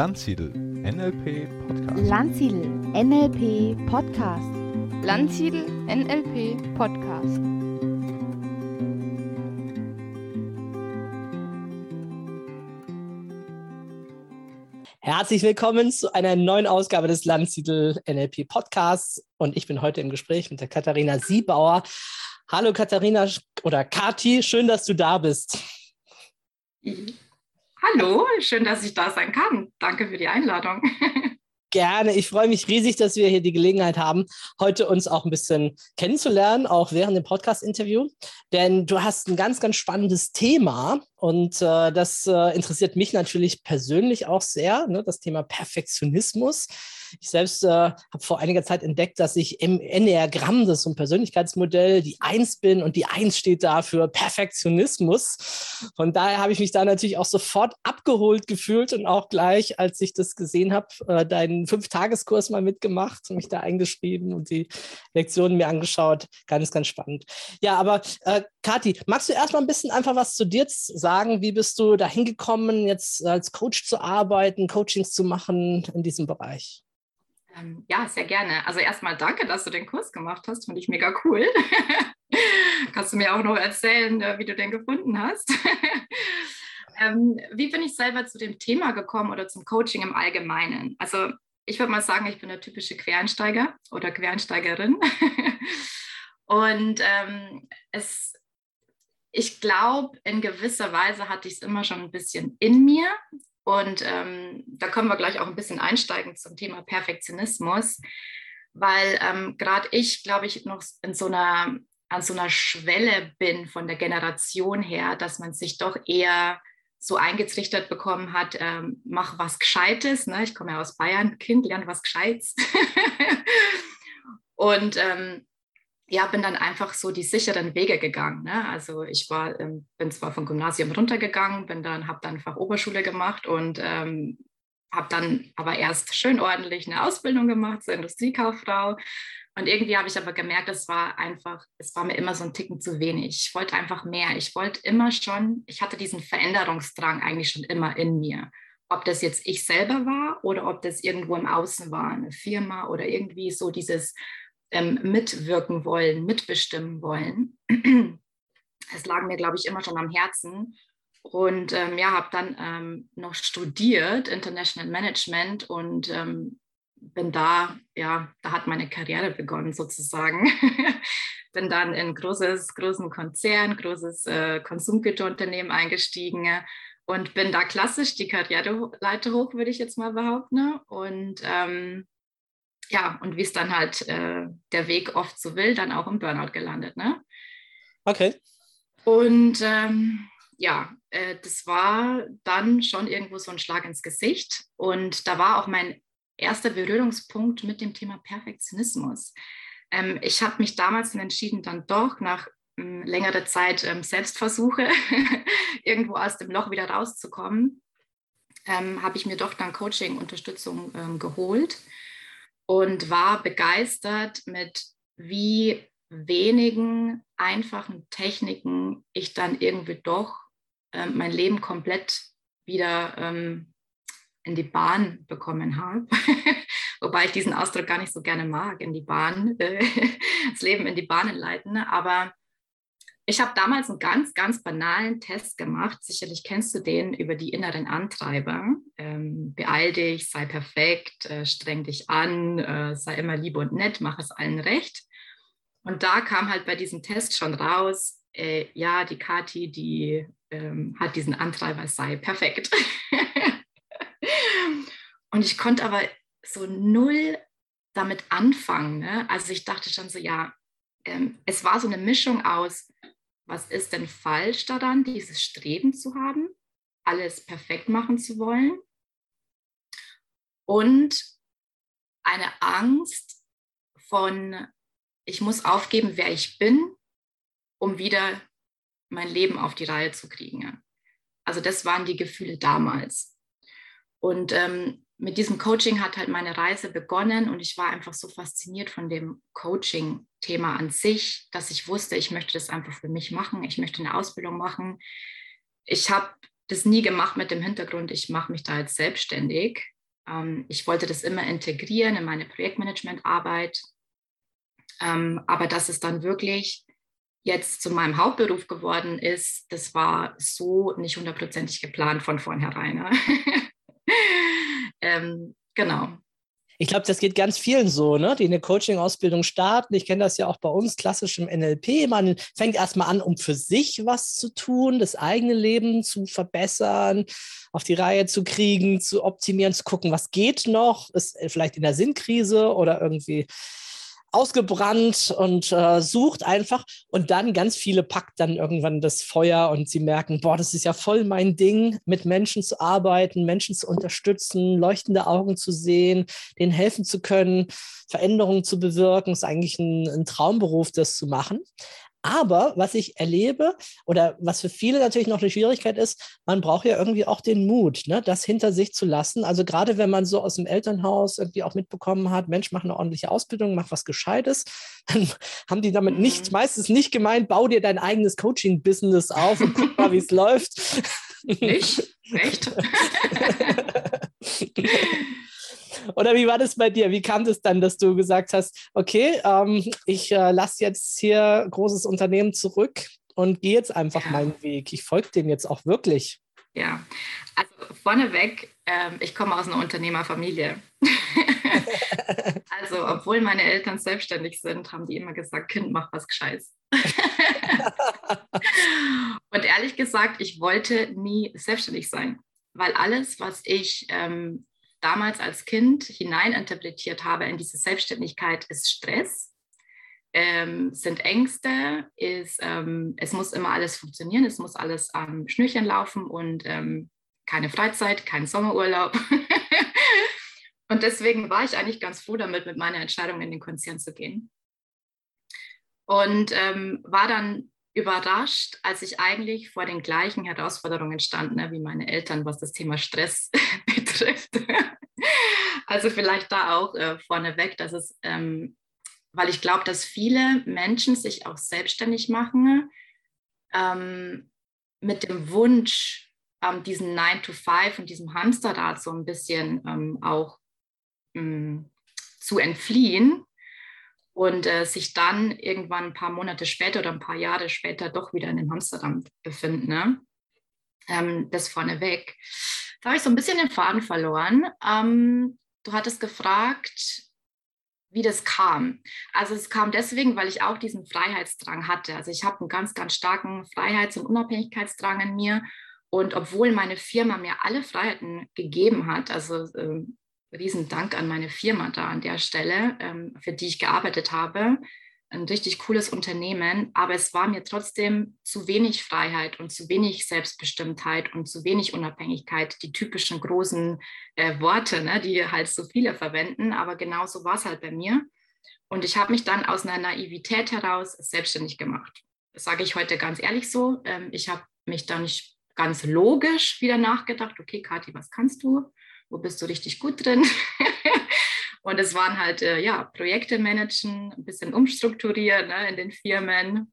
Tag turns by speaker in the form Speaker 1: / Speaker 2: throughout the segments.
Speaker 1: Landsiedel NLP Podcast.
Speaker 2: Landsiedel NLP Podcast.
Speaker 3: Landsiedel NLP Podcast.
Speaker 4: Herzlich willkommen zu einer neuen Ausgabe des Landsiedel NLP Podcasts. Und ich bin heute im Gespräch mit der Katharina Siebauer. Hallo Katharina oder Kati, schön, dass du da bist.
Speaker 5: Hallo, schön, dass ich da sein kann. Danke für die Einladung.
Speaker 4: Gerne. Ich freue mich riesig, dass wir hier die Gelegenheit haben, heute uns auch ein bisschen kennenzulernen, auch während dem Podcast-Interview. Denn du hast ein ganz, ganz spannendes Thema und äh, das äh, interessiert mich natürlich persönlich auch sehr, ne, das Thema Perfektionismus. Ich selbst äh, habe vor einiger Zeit entdeckt, dass ich im Enneagramm, das ist so ein Persönlichkeitsmodell, die Eins bin und die Eins steht da für Perfektionismus. Von daher habe ich mich da natürlich auch sofort abgeholt gefühlt und auch gleich, als ich das gesehen habe, äh, deinen Fünf-Tageskurs mal mitgemacht, mich da eingeschrieben und die Lektionen mir angeschaut. Ganz, ganz spannend. Ja, aber äh, Kathi, magst du erstmal ein bisschen einfach was zu dir sagen? wie bist du dahin gekommen, jetzt als Coach zu arbeiten, Coachings zu machen in diesem Bereich?
Speaker 5: Ähm, ja, sehr gerne. Also erstmal danke, dass du den Kurs gemacht hast. Finde ich mega cool. Kannst du mir auch noch erzählen, äh, wie du den gefunden hast? ähm, wie bin ich selber zu dem Thema gekommen oder zum Coaching im Allgemeinen? Also ich würde mal sagen, ich bin der typische Quereinsteiger oder Quereinsteigerin. Und ähm, es ich glaube, in gewisser Weise hatte ich es immer schon ein bisschen in mir. Und ähm, da können wir gleich auch ein bisschen einsteigen zum Thema Perfektionismus, weil ähm, gerade ich, glaube ich, noch in so einer, an so einer Schwelle bin von der Generation her, dass man sich doch eher so eingetrichtert bekommen hat, ähm, mach was Gescheites. Ne? Ich komme ja aus Bayern, Kind, lern was Gescheites. und ähm, ja, bin dann einfach so die sicheren Wege gegangen. Ne? Also ich war, ähm, bin zwar vom Gymnasium runtergegangen, bin dann, habe dann Fachoberschule gemacht und ähm, habe dann aber erst schön ordentlich eine Ausbildung gemacht zur Industriekauffrau. Und irgendwie habe ich aber gemerkt, es war einfach, es war mir immer so ein Ticken zu wenig. Ich wollte einfach mehr. Ich wollte immer schon, ich hatte diesen Veränderungsdrang eigentlich schon immer in mir. Ob das jetzt ich selber war oder ob das irgendwo im Außen war, eine Firma oder irgendwie so dieses, ähm, mitwirken wollen, mitbestimmen wollen. Es lag mir, glaube ich, immer schon am Herzen. Und ähm, ja, habe dann ähm, noch studiert, International Management und ähm, bin da, ja, da hat meine Karriere begonnen sozusagen. bin dann in großes, großen Konzern, großes äh, Konsumgüterunternehmen eingestiegen und bin da klassisch die Karriereleiter hoch, würde ich jetzt mal behaupten. Und ähm, ja, und wie es dann halt äh, der Weg oft so will, dann auch im Burnout gelandet. Ne?
Speaker 4: Okay.
Speaker 5: Und ähm, ja, äh, das war dann schon irgendwo so ein Schlag ins Gesicht. Und da war auch mein erster Berührungspunkt mit dem Thema Perfektionismus. Ähm, ich habe mich damals dann entschieden, dann doch nach ähm, längerer Zeit ähm, Selbstversuche irgendwo aus dem Loch wieder rauszukommen, ähm, habe ich mir doch dann Coaching-Unterstützung ähm, geholt und war begeistert mit wie wenigen einfachen Techniken ich dann irgendwie doch äh, mein Leben komplett wieder ähm, in die Bahn bekommen habe. Wobei ich diesen Ausdruck gar nicht so gerne mag, in die Bahn, äh, das Leben in die Bahnen leiten. Aber ich habe damals einen ganz, ganz banalen Test gemacht. Sicherlich kennst du den über die inneren Antreiber. Ähm, beeil dich, sei perfekt, äh, streng dich an, äh, sei immer lieb und nett, mach es allen recht. Und da kam halt bei diesem Test schon raus, äh, ja, die Kati, die ähm, hat diesen Antreiber, sei perfekt. und ich konnte aber so null damit anfangen. Ne? Also ich dachte schon so, ja, ähm, es war so eine Mischung aus, was ist denn falsch daran, dieses Streben zu haben, alles perfekt machen zu wollen? Und eine Angst von, ich muss aufgeben, wer ich bin, um wieder mein Leben auf die Reihe zu kriegen. Also das waren die Gefühle damals. Und ähm, mit diesem Coaching hat halt meine Reise begonnen und ich war einfach so fasziniert von dem Coaching-Thema an sich, dass ich wusste, ich möchte das einfach für mich machen. Ich möchte eine Ausbildung machen. Ich habe das nie gemacht mit dem Hintergrund, ich mache mich da jetzt selbstständig. Ähm, ich wollte das immer integrieren in meine Projektmanagementarbeit. Ähm, aber dass es dann wirklich jetzt zu meinem Hauptberuf geworden ist, das war so nicht hundertprozentig geplant von vornherein. Ne? ähm, genau.
Speaker 4: Ich glaube, das geht ganz vielen so, ne? die eine Coaching-Ausbildung starten. Ich kenne das ja auch bei uns klassisch im NLP. Man fängt erstmal an, um für sich was zu tun, das eigene Leben zu verbessern, auf die Reihe zu kriegen, zu optimieren, zu gucken, was geht noch, ist vielleicht in der Sinnkrise oder irgendwie ausgebrannt und äh, sucht einfach. Und dann ganz viele packt dann irgendwann das Feuer und sie merken, boah, das ist ja voll mein Ding, mit Menschen zu arbeiten, Menschen zu unterstützen, leuchtende Augen zu sehen, denen helfen zu können, Veränderungen zu bewirken. Ist eigentlich ein, ein Traumberuf, das zu machen. Aber was ich erlebe oder was für viele natürlich noch eine Schwierigkeit ist, man braucht ja irgendwie auch den Mut, ne, das hinter sich zu lassen. Also gerade wenn man so aus dem Elternhaus irgendwie auch mitbekommen hat, Mensch, mach eine ordentliche Ausbildung, mach was Gescheites, dann haben die damit nicht, mhm. meistens nicht gemeint, bau dir dein eigenes Coaching-Business auf und guck mal, wie es läuft.
Speaker 5: Nicht? Echt?
Speaker 4: Oder wie war das bei dir? Wie kam es dann, dass du gesagt hast, okay, ähm, ich äh, lasse jetzt hier großes Unternehmen zurück und gehe jetzt einfach ja. meinen Weg. Ich folge dem jetzt auch wirklich.
Speaker 5: Ja, also vorneweg, ähm, ich komme aus einer Unternehmerfamilie. also, obwohl meine Eltern selbstständig sind, haben die immer gesagt, Kind, mach was Gescheites. und ehrlich gesagt, ich wollte nie selbstständig sein, weil alles, was ich ähm, damals als Kind hineininterpretiert habe in diese Selbstständigkeit, ist Stress, ähm, sind Ängste, ist, ähm, es muss immer alles funktionieren, es muss alles am Schnürchen laufen und ähm, keine Freizeit, kein Sommerurlaub. und deswegen war ich eigentlich ganz froh damit, mit meiner Entscheidung in den Konzern zu gehen. Und ähm, war dann überrascht, als ich eigentlich vor den gleichen Herausforderungen stand, ne, wie meine Eltern, was das Thema Stress betrifft. also vielleicht da auch äh, vorneweg, dass es, ähm, weil ich glaube, dass viele Menschen sich auch selbstständig machen ähm, mit dem Wunsch, ähm, diesen 9 to 5 und diesem Hamsterrad so ein bisschen ähm, auch mm, zu entfliehen und äh, sich dann irgendwann ein paar Monate später oder ein paar Jahre später doch wieder in dem Hamsterrad befinden. Ne? Ähm, das vorneweg. Da habe ich so ein bisschen den Faden verloren. Ähm, du hattest gefragt, wie das kam. Also es kam deswegen, weil ich auch diesen Freiheitsdrang hatte. Also ich habe einen ganz, ganz starken Freiheits- und Unabhängigkeitsdrang in mir. Und obwohl meine Firma mir alle Freiheiten gegeben hat, also ähm, Riesendank an meine Firma da an der Stelle, ähm, für die ich gearbeitet habe. Ein richtig cooles Unternehmen, aber es war mir trotzdem zu wenig Freiheit und zu wenig Selbstbestimmtheit und zu wenig Unabhängigkeit, die typischen großen äh, Worte, ne, die halt so viele verwenden, aber genauso war es halt bei mir. Und ich habe mich dann aus einer Naivität heraus selbstständig gemacht. Das sage ich heute ganz ehrlich so. Ähm, ich habe mich da nicht ganz logisch wieder nachgedacht, okay, Kathi, was kannst du? wo bist du richtig gut drin? und es waren halt, äh, ja, Projekte managen, ein bisschen umstrukturieren ne, in den Firmen.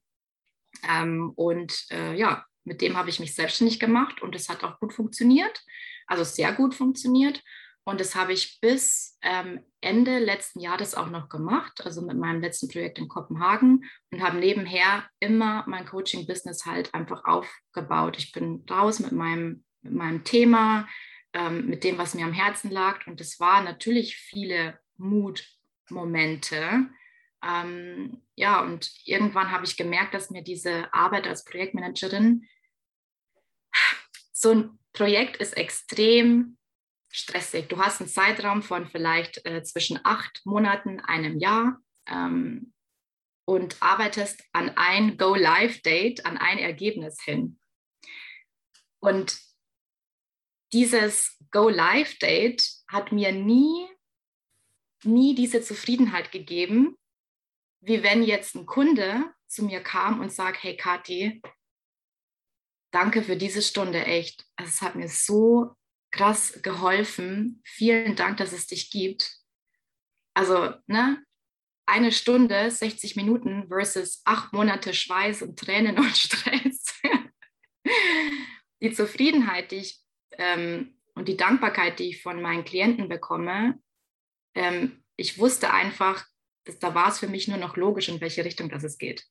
Speaker 5: Ähm, und äh, ja, mit dem habe ich mich selbstständig gemacht und es hat auch gut funktioniert, also sehr gut funktioniert. Und das habe ich bis ähm, Ende letzten Jahres auch noch gemacht, also mit meinem letzten Projekt in Kopenhagen und habe nebenher immer mein Coaching-Business halt einfach aufgebaut. Ich bin raus mit meinem, mit meinem Thema, ähm, mit dem, was mir am Herzen lag. Und es waren natürlich viele Mutmomente. Ähm, ja, und irgendwann habe ich gemerkt, dass mir diese Arbeit als Projektmanagerin, so ein Projekt ist extrem stressig. Du hast einen Zeitraum von vielleicht äh, zwischen acht Monaten, einem Jahr ähm, und arbeitest an ein Go-Live-Date, an ein Ergebnis hin. Und dieses Go-Live-Date hat mir nie, nie diese Zufriedenheit gegeben, wie wenn jetzt ein Kunde zu mir kam und sagt, hey Kathi, danke für diese Stunde echt. Also es hat mir so krass geholfen. Vielen Dank, dass es dich gibt. Also, ne, eine Stunde, 60 Minuten versus acht Monate Schweiß und Tränen und Stress. die Zufriedenheit, die ich ähm, und die Dankbarkeit, die ich von meinen Klienten bekomme, ähm, ich wusste einfach, dass, da war es für mich nur noch logisch, in welche Richtung das es geht.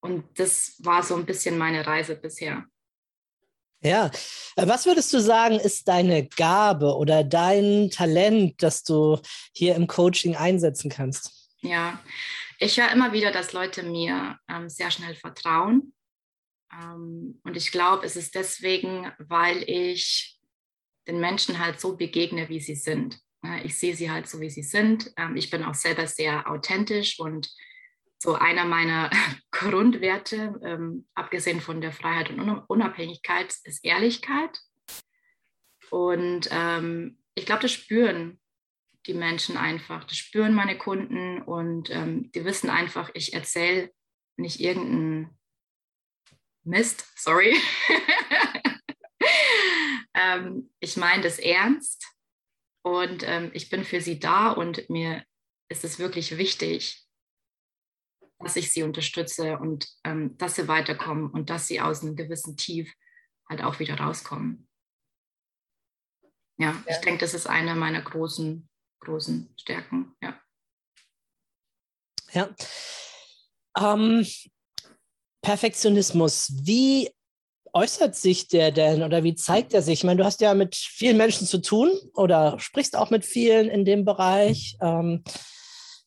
Speaker 5: Und das war so ein bisschen meine Reise bisher.
Speaker 4: Ja, äh, was würdest du sagen, ist deine Gabe oder dein Talent, das du hier im Coaching einsetzen kannst?
Speaker 5: Ja, ich höre immer wieder, dass Leute mir ähm, sehr schnell vertrauen. Ähm, und ich glaube, es ist deswegen, weil ich den Menschen halt so begegne, wie sie sind. Ich sehe sie halt so, wie sie sind. Ähm, ich bin auch selber sehr authentisch und so einer meiner Grundwerte, ähm, abgesehen von der Freiheit und Unabhängigkeit, ist Ehrlichkeit. Und ich glaube, das spüren die Menschen einfach, das spüren meine Kunden und die wissen einfach, ich erzähle nicht irgendeinen Mist, sorry. Ähm, ich meine das ernst und ähm, ich bin für sie da und mir ist es wirklich wichtig, dass ich sie unterstütze und ähm, dass sie weiterkommen und dass sie aus einem gewissen Tief halt auch wieder rauskommen. Ja, ja. ich denke, das ist eine meiner großen, großen Stärken. Ja.
Speaker 4: Ja. Ähm, Perfektionismus. Wie äußert sich der denn oder wie zeigt er sich? Ich meine, du hast ja mit vielen Menschen zu tun oder sprichst auch mit vielen in dem Bereich. Ähm,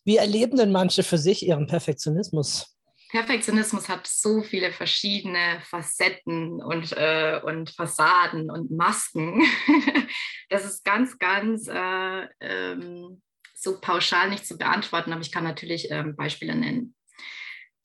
Speaker 4: wie erleben denn manche für sich ihren Perfektionismus?
Speaker 5: Perfektionismus hat so viele verschiedene Facetten und, äh, und Fassaden und Masken. das ist ganz, ganz äh, ähm, so pauschal nicht zu beantworten, aber ich kann natürlich ähm, Beispiele nennen.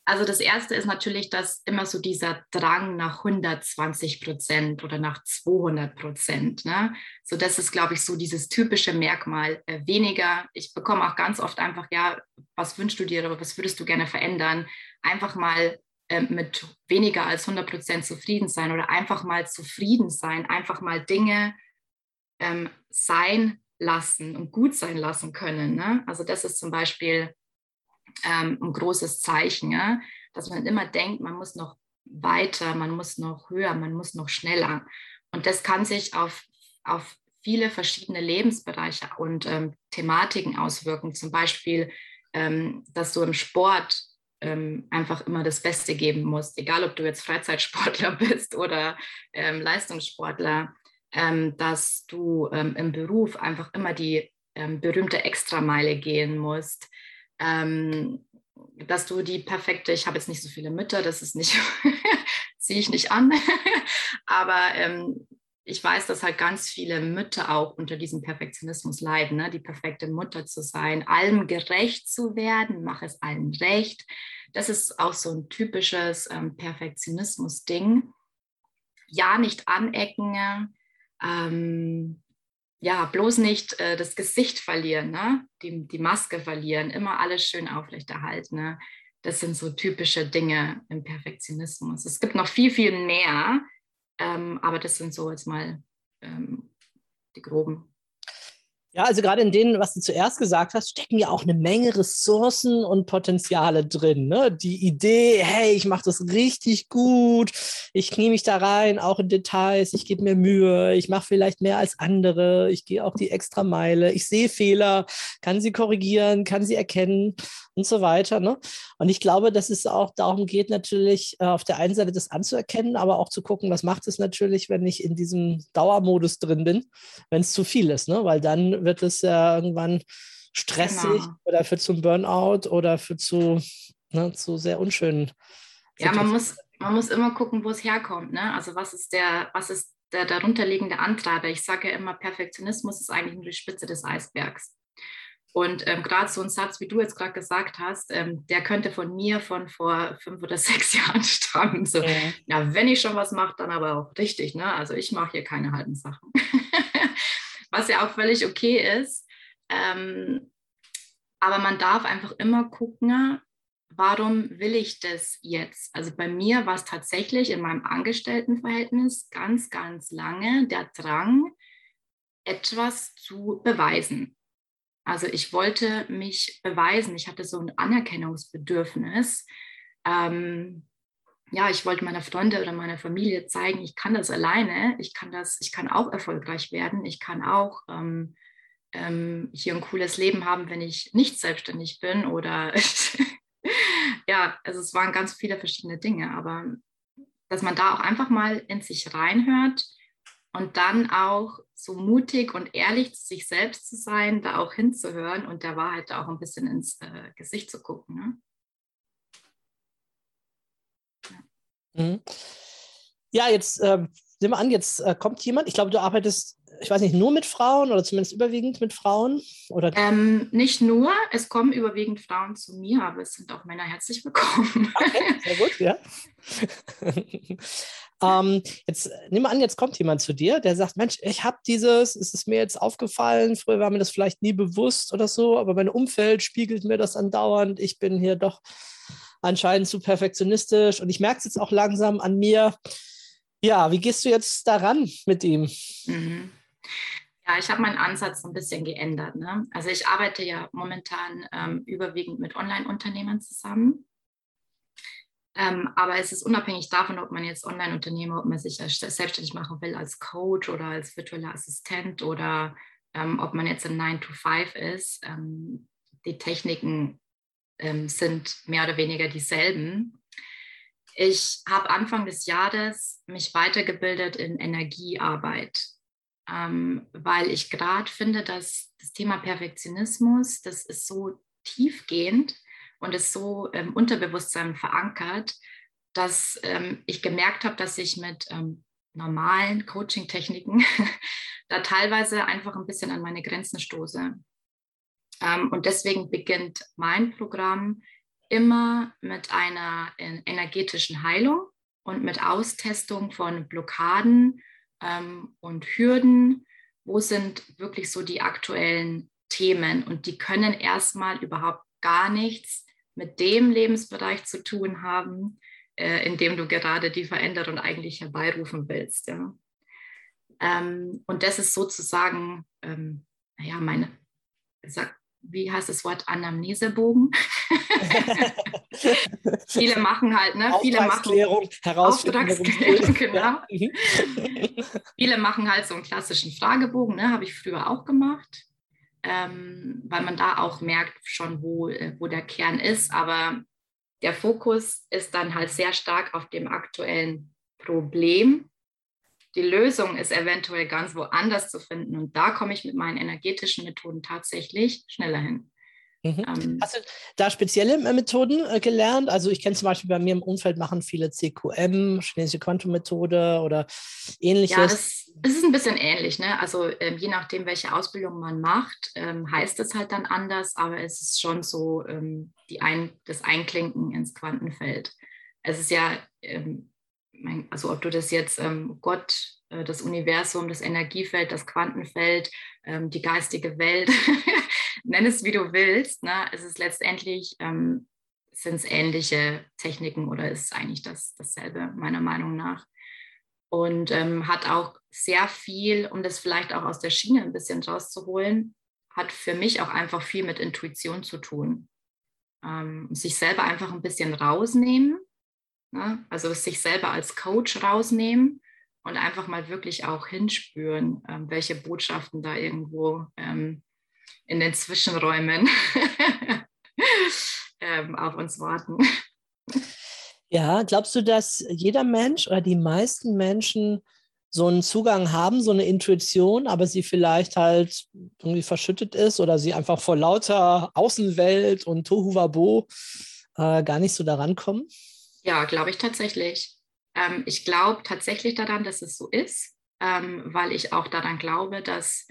Speaker 5: Also das erste ist natürlich, dass immer so dieser Drang nach 120 Prozent oder nach 200 Prozent. Ne? So das ist, glaube ich, so dieses typische Merkmal äh, weniger. Ich bekomme auch ganz oft einfach, ja, was wünschst du dir oder was würdest du gerne verändern? Einfach mal äh, mit weniger als 100 Prozent zufrieden sein oder einfach mal zufrieden sein, einfach mal Dinge ähm, sein lassen und gut sein lassen können. Ne? Also das ist zum Beispiel ähm, ein großes Zeichen, ja? dass man immer denkt, man muss noch weiter, man muss noch höher, man muss noch schneller. Und das kann sich auf, auf viele verschiedene Lebensbereiche und ähm, Thematiken auswirken. Zum Beispiel, ähm, dass du im Sport ähm, einfach immer das Beste geben musst, egal ob du jetzt Freizeitsportler bist oder ähm, Leistungssportler, ähm, dass du ähm, im Beruf einfach immer die berühmte Extrameile gehen musst, ähm, dass du die perfekte, ich habe jetzt nicht so viele Mütter, das ist nicht, ziehe ich nicht an, aber ähm, ich weiß, dass halt ganz viele Mütter auch unter diesem Perfektionismus leiden, ne? die perfekte Mutter zu sein, allem gerecht zu werden, mach es allen recht. Das ist auch so ein typisches ähm, Perfektionismus-Ding. Ja, nicht anecken, ähm, ja, bloß nicht äh, das Gesicht verlieren, ne? die, die Maske verlieren, immer alles schön aufrechterhalten. Ne? Das sind so typische Dinge im Perfektionismus. Es gibt noch viel, viel mehr, ähm, aber das sind so jetzt mal ähm, die groben
Speaker 4: ja, also gerade in denen, was du zuerst gesagt hast, stecken ja auch eine Menge Ressourcen und Potenziale drin. Ne? Die Idee, hey, ich mache das richtig gut, ich knie mich da rein, auch in Details, ich gebe mir Mühe, ich mache vielleicht mehr als andere, ich gehe auch die extra Meile, ich sehe Fehler, kann sie korrigieren, kann sie erkennen und so weiter. Ne? Und ich glaube, dass es auch darum geht, natürlich äh, auf der einen Seite das anzuerkennen, aber auch zu gucken, was macht es natürlich, wenn ich in diesem Dauermodus drin bin, wenn es zu viel ist, ne? weil dann wird es ja irgendwann stressig genau. oder führt zum Burnout oder führt zu, ne, zu sehr unschönen.
Speaker 5: Ja, man muss, man muss immer gucken, wo es herkommt. Ne? Also was ist der, was ist der darunterliegende Antreiber? Ich sage ja immer, Perfektionismus ist eigentlich nur die Spitze des Eisbergs. Und ähm, gerade so ein Satz, wie du jetzt gerade gesagt hast, ähm, der könnte von mir von vor fünf oder sechs Jahren stammen. So, ja. ja wenn ich schon was mache, dann aber auch richtig. Ne? Also ich mache hier keine halben Sachen. was ja auch völlig okay ist. Ähm, aber man darf einfach immer gucken, warum will ich das jetzt? Also bei mir war es tatsächlich in meinem Angestelltenverhältnis ganz, ganz lange der Drang, etwas zu beweisen. Also ich wollte mich beweisen, ich hatte so ein Anerkennungsbedürfnis. Ähm, ja, ich wollte meiner Freunde oder meiner Familie zeigen, ich kann das alleine, ich kann das, ich kann auch erfolgreich werden, ich kann auch ähm, ähm, hier ein cooles Leben haben, wenn ich nicht selbstständig bin oder ja, also es waren ganz viele verschiedene Dinge, aber dass man da auch einfach mal in sich reinhört und dann auch so mutig und ehrlich zu sich selbst zu sein, da auch hinzuhören und der Wahrheit auch ein bisschen ins äh, Gesicht zu gucken. Ne?
Speaker 4: Mhm. Ja, jetzt äh, nehmen wir an, jetzt äh, kommt jemand. Ich glaube, du arbeitest, ich weiß nicht, nur mit Frauen oder zumindest überwiegend mit Frauen? Oder?
Speaker 5: Ähm, nicht nur, es kommen überwiegend Frauen zu mir, aber es sind auch Männer herzlich willkommen.
Speaker 4: Okay, sehr gut, ja. ähm, jetzt nehmen wir an, jetzt kommt jemand zu dir, der sagt, Mensch, ich habe dieses, es ist mir jetzt aufgefallen, früher war mir das vielleicht nie bewusst oder so, aber mein Umfeld spiegelt mir das andauernd, ich bin hier doch anscheinend zu perfektionistisch und ich merke es jetzt auch langsam an mir. Ja, wie gehst du jetzt daran mit ihm?
Speaker 5: Mhm. Ja, ich habe meinen Ansatz ein bisschen geändert. Ne? Also ich arbeite ja momentan ähm, überwiegend mit Online-Unternehmern zusammen. Ähm, aber es ist unabhängig davon, ob man jetzt Online-Unternehmer, ob man sich selbstständig machen will als Coach oder als virtueller Assistent oder ähm, ob man jetzt in 9 to 5 ist. Ähm, die Techniken ähm, sind mehr oder weniger dieselben. Ich habe Anfang des Jahres mich weitergebildet in Energiearbeit, ähm, weil ich gerade finde, dass das Thema Perfektionismus, das ist so tiefgehend und ist so im Unterbewusstsein verankert, dass ähm, ich gemerkt habe, dass ich mit ähm, normalen Coaching-Techniken da teilweise einfach ein bisschen an meine Grenzen stoße. Ähm, und deswegen beginnt mein Programm immer mit einer energetischen Heilung und mit Austestung von Blockaden ähm, und Hürden. Wo sind wirklich so die aktuellen Themen? Und die können erstmal überhaupt gar nichts mit dem Lebensbereich zu tun haben, äh, in dem du gerade die Veränderung eigentlich herbeirufen willst. Ja. Ähm, und das ist sozusagen, ähm, naja, meine, wie heißt das Wort, Anamnesebogen. viele machen halt, ne? Viele
Speaker 4: machen
Speaker 5: Auftragsklärung, genau. Viele machen halt so einen klassischen Fragebogen, ne? Habe ich früher auch gemacht, ähm, weil man da auch merkt schon, wo, äh, wo der Kern ist. Aber der Fokus ist dann halt sehr stark auf dem aktuellen Problem die Lösung ist eventuell ganz woanders zu finden. Und da komme ich mit meinen energetischen Methoden tatsächlich schneller hin.
Speaker 4: Mhm. Ähm, Hast du da spezielle äh, Methoden äh, gelernt? Also ich kenne zum Beispiel bei mir im Umfeld machen viele CQM, chinesische Quantum-Methode oder ähnliches. Ja,
Speaker 5: das, das, ist ein bisschen ähnlich. Ne? Also ähm, je nachdem, welche Ausbildung man macht, ähm, heißt es halt dann anders, aber es ist schon so ähm, die ein, das Einklinken ins Quantenfeld. Es ist ja ähm, also ob du das jetzt ähm, Gott, äh, das Universum, das Energiefeld, das Quantenfeld, ähm, die geistige Welt, nenn es wie du willst, ne? es ist letztendlich, ähm, sind es ähnliche Techniken oder ist eigentlich das, dasselbe, meiner Meinung nach. Und ähm, hat auch sehr viel, um das vielleicht auch aus der Schiene ein bisschen rauszuholen, hat für mich auch einfach viel mit Intuition zu tun. Ähm, sich selber einfach ein bisschen rausnehmen Ne? Also sich selber als Coach rausnehmen und einfach mal wirklich auch hinspüren, ähm, welche Botschaften da irgendwo ähm, in den Zwischenräumen ähm, auf uns warten.
Speaker 4: Ja, glaubst du, dass jeder Mensch oder die meisten Menschen so einen Zugang haben, so eine Intuition, aber sie vielleicht halt irgendwie verschüttet ist oder sie einfach vor lauter Außenwelt und Tohuwabo äh, gar nicht so daran kommen?
Speaker 5: Ja, glaube ich tatsächlich. Ähm, ich glaube tatsächlich daran, dass es so ist, ähm, weil ich auch daran glaube, dass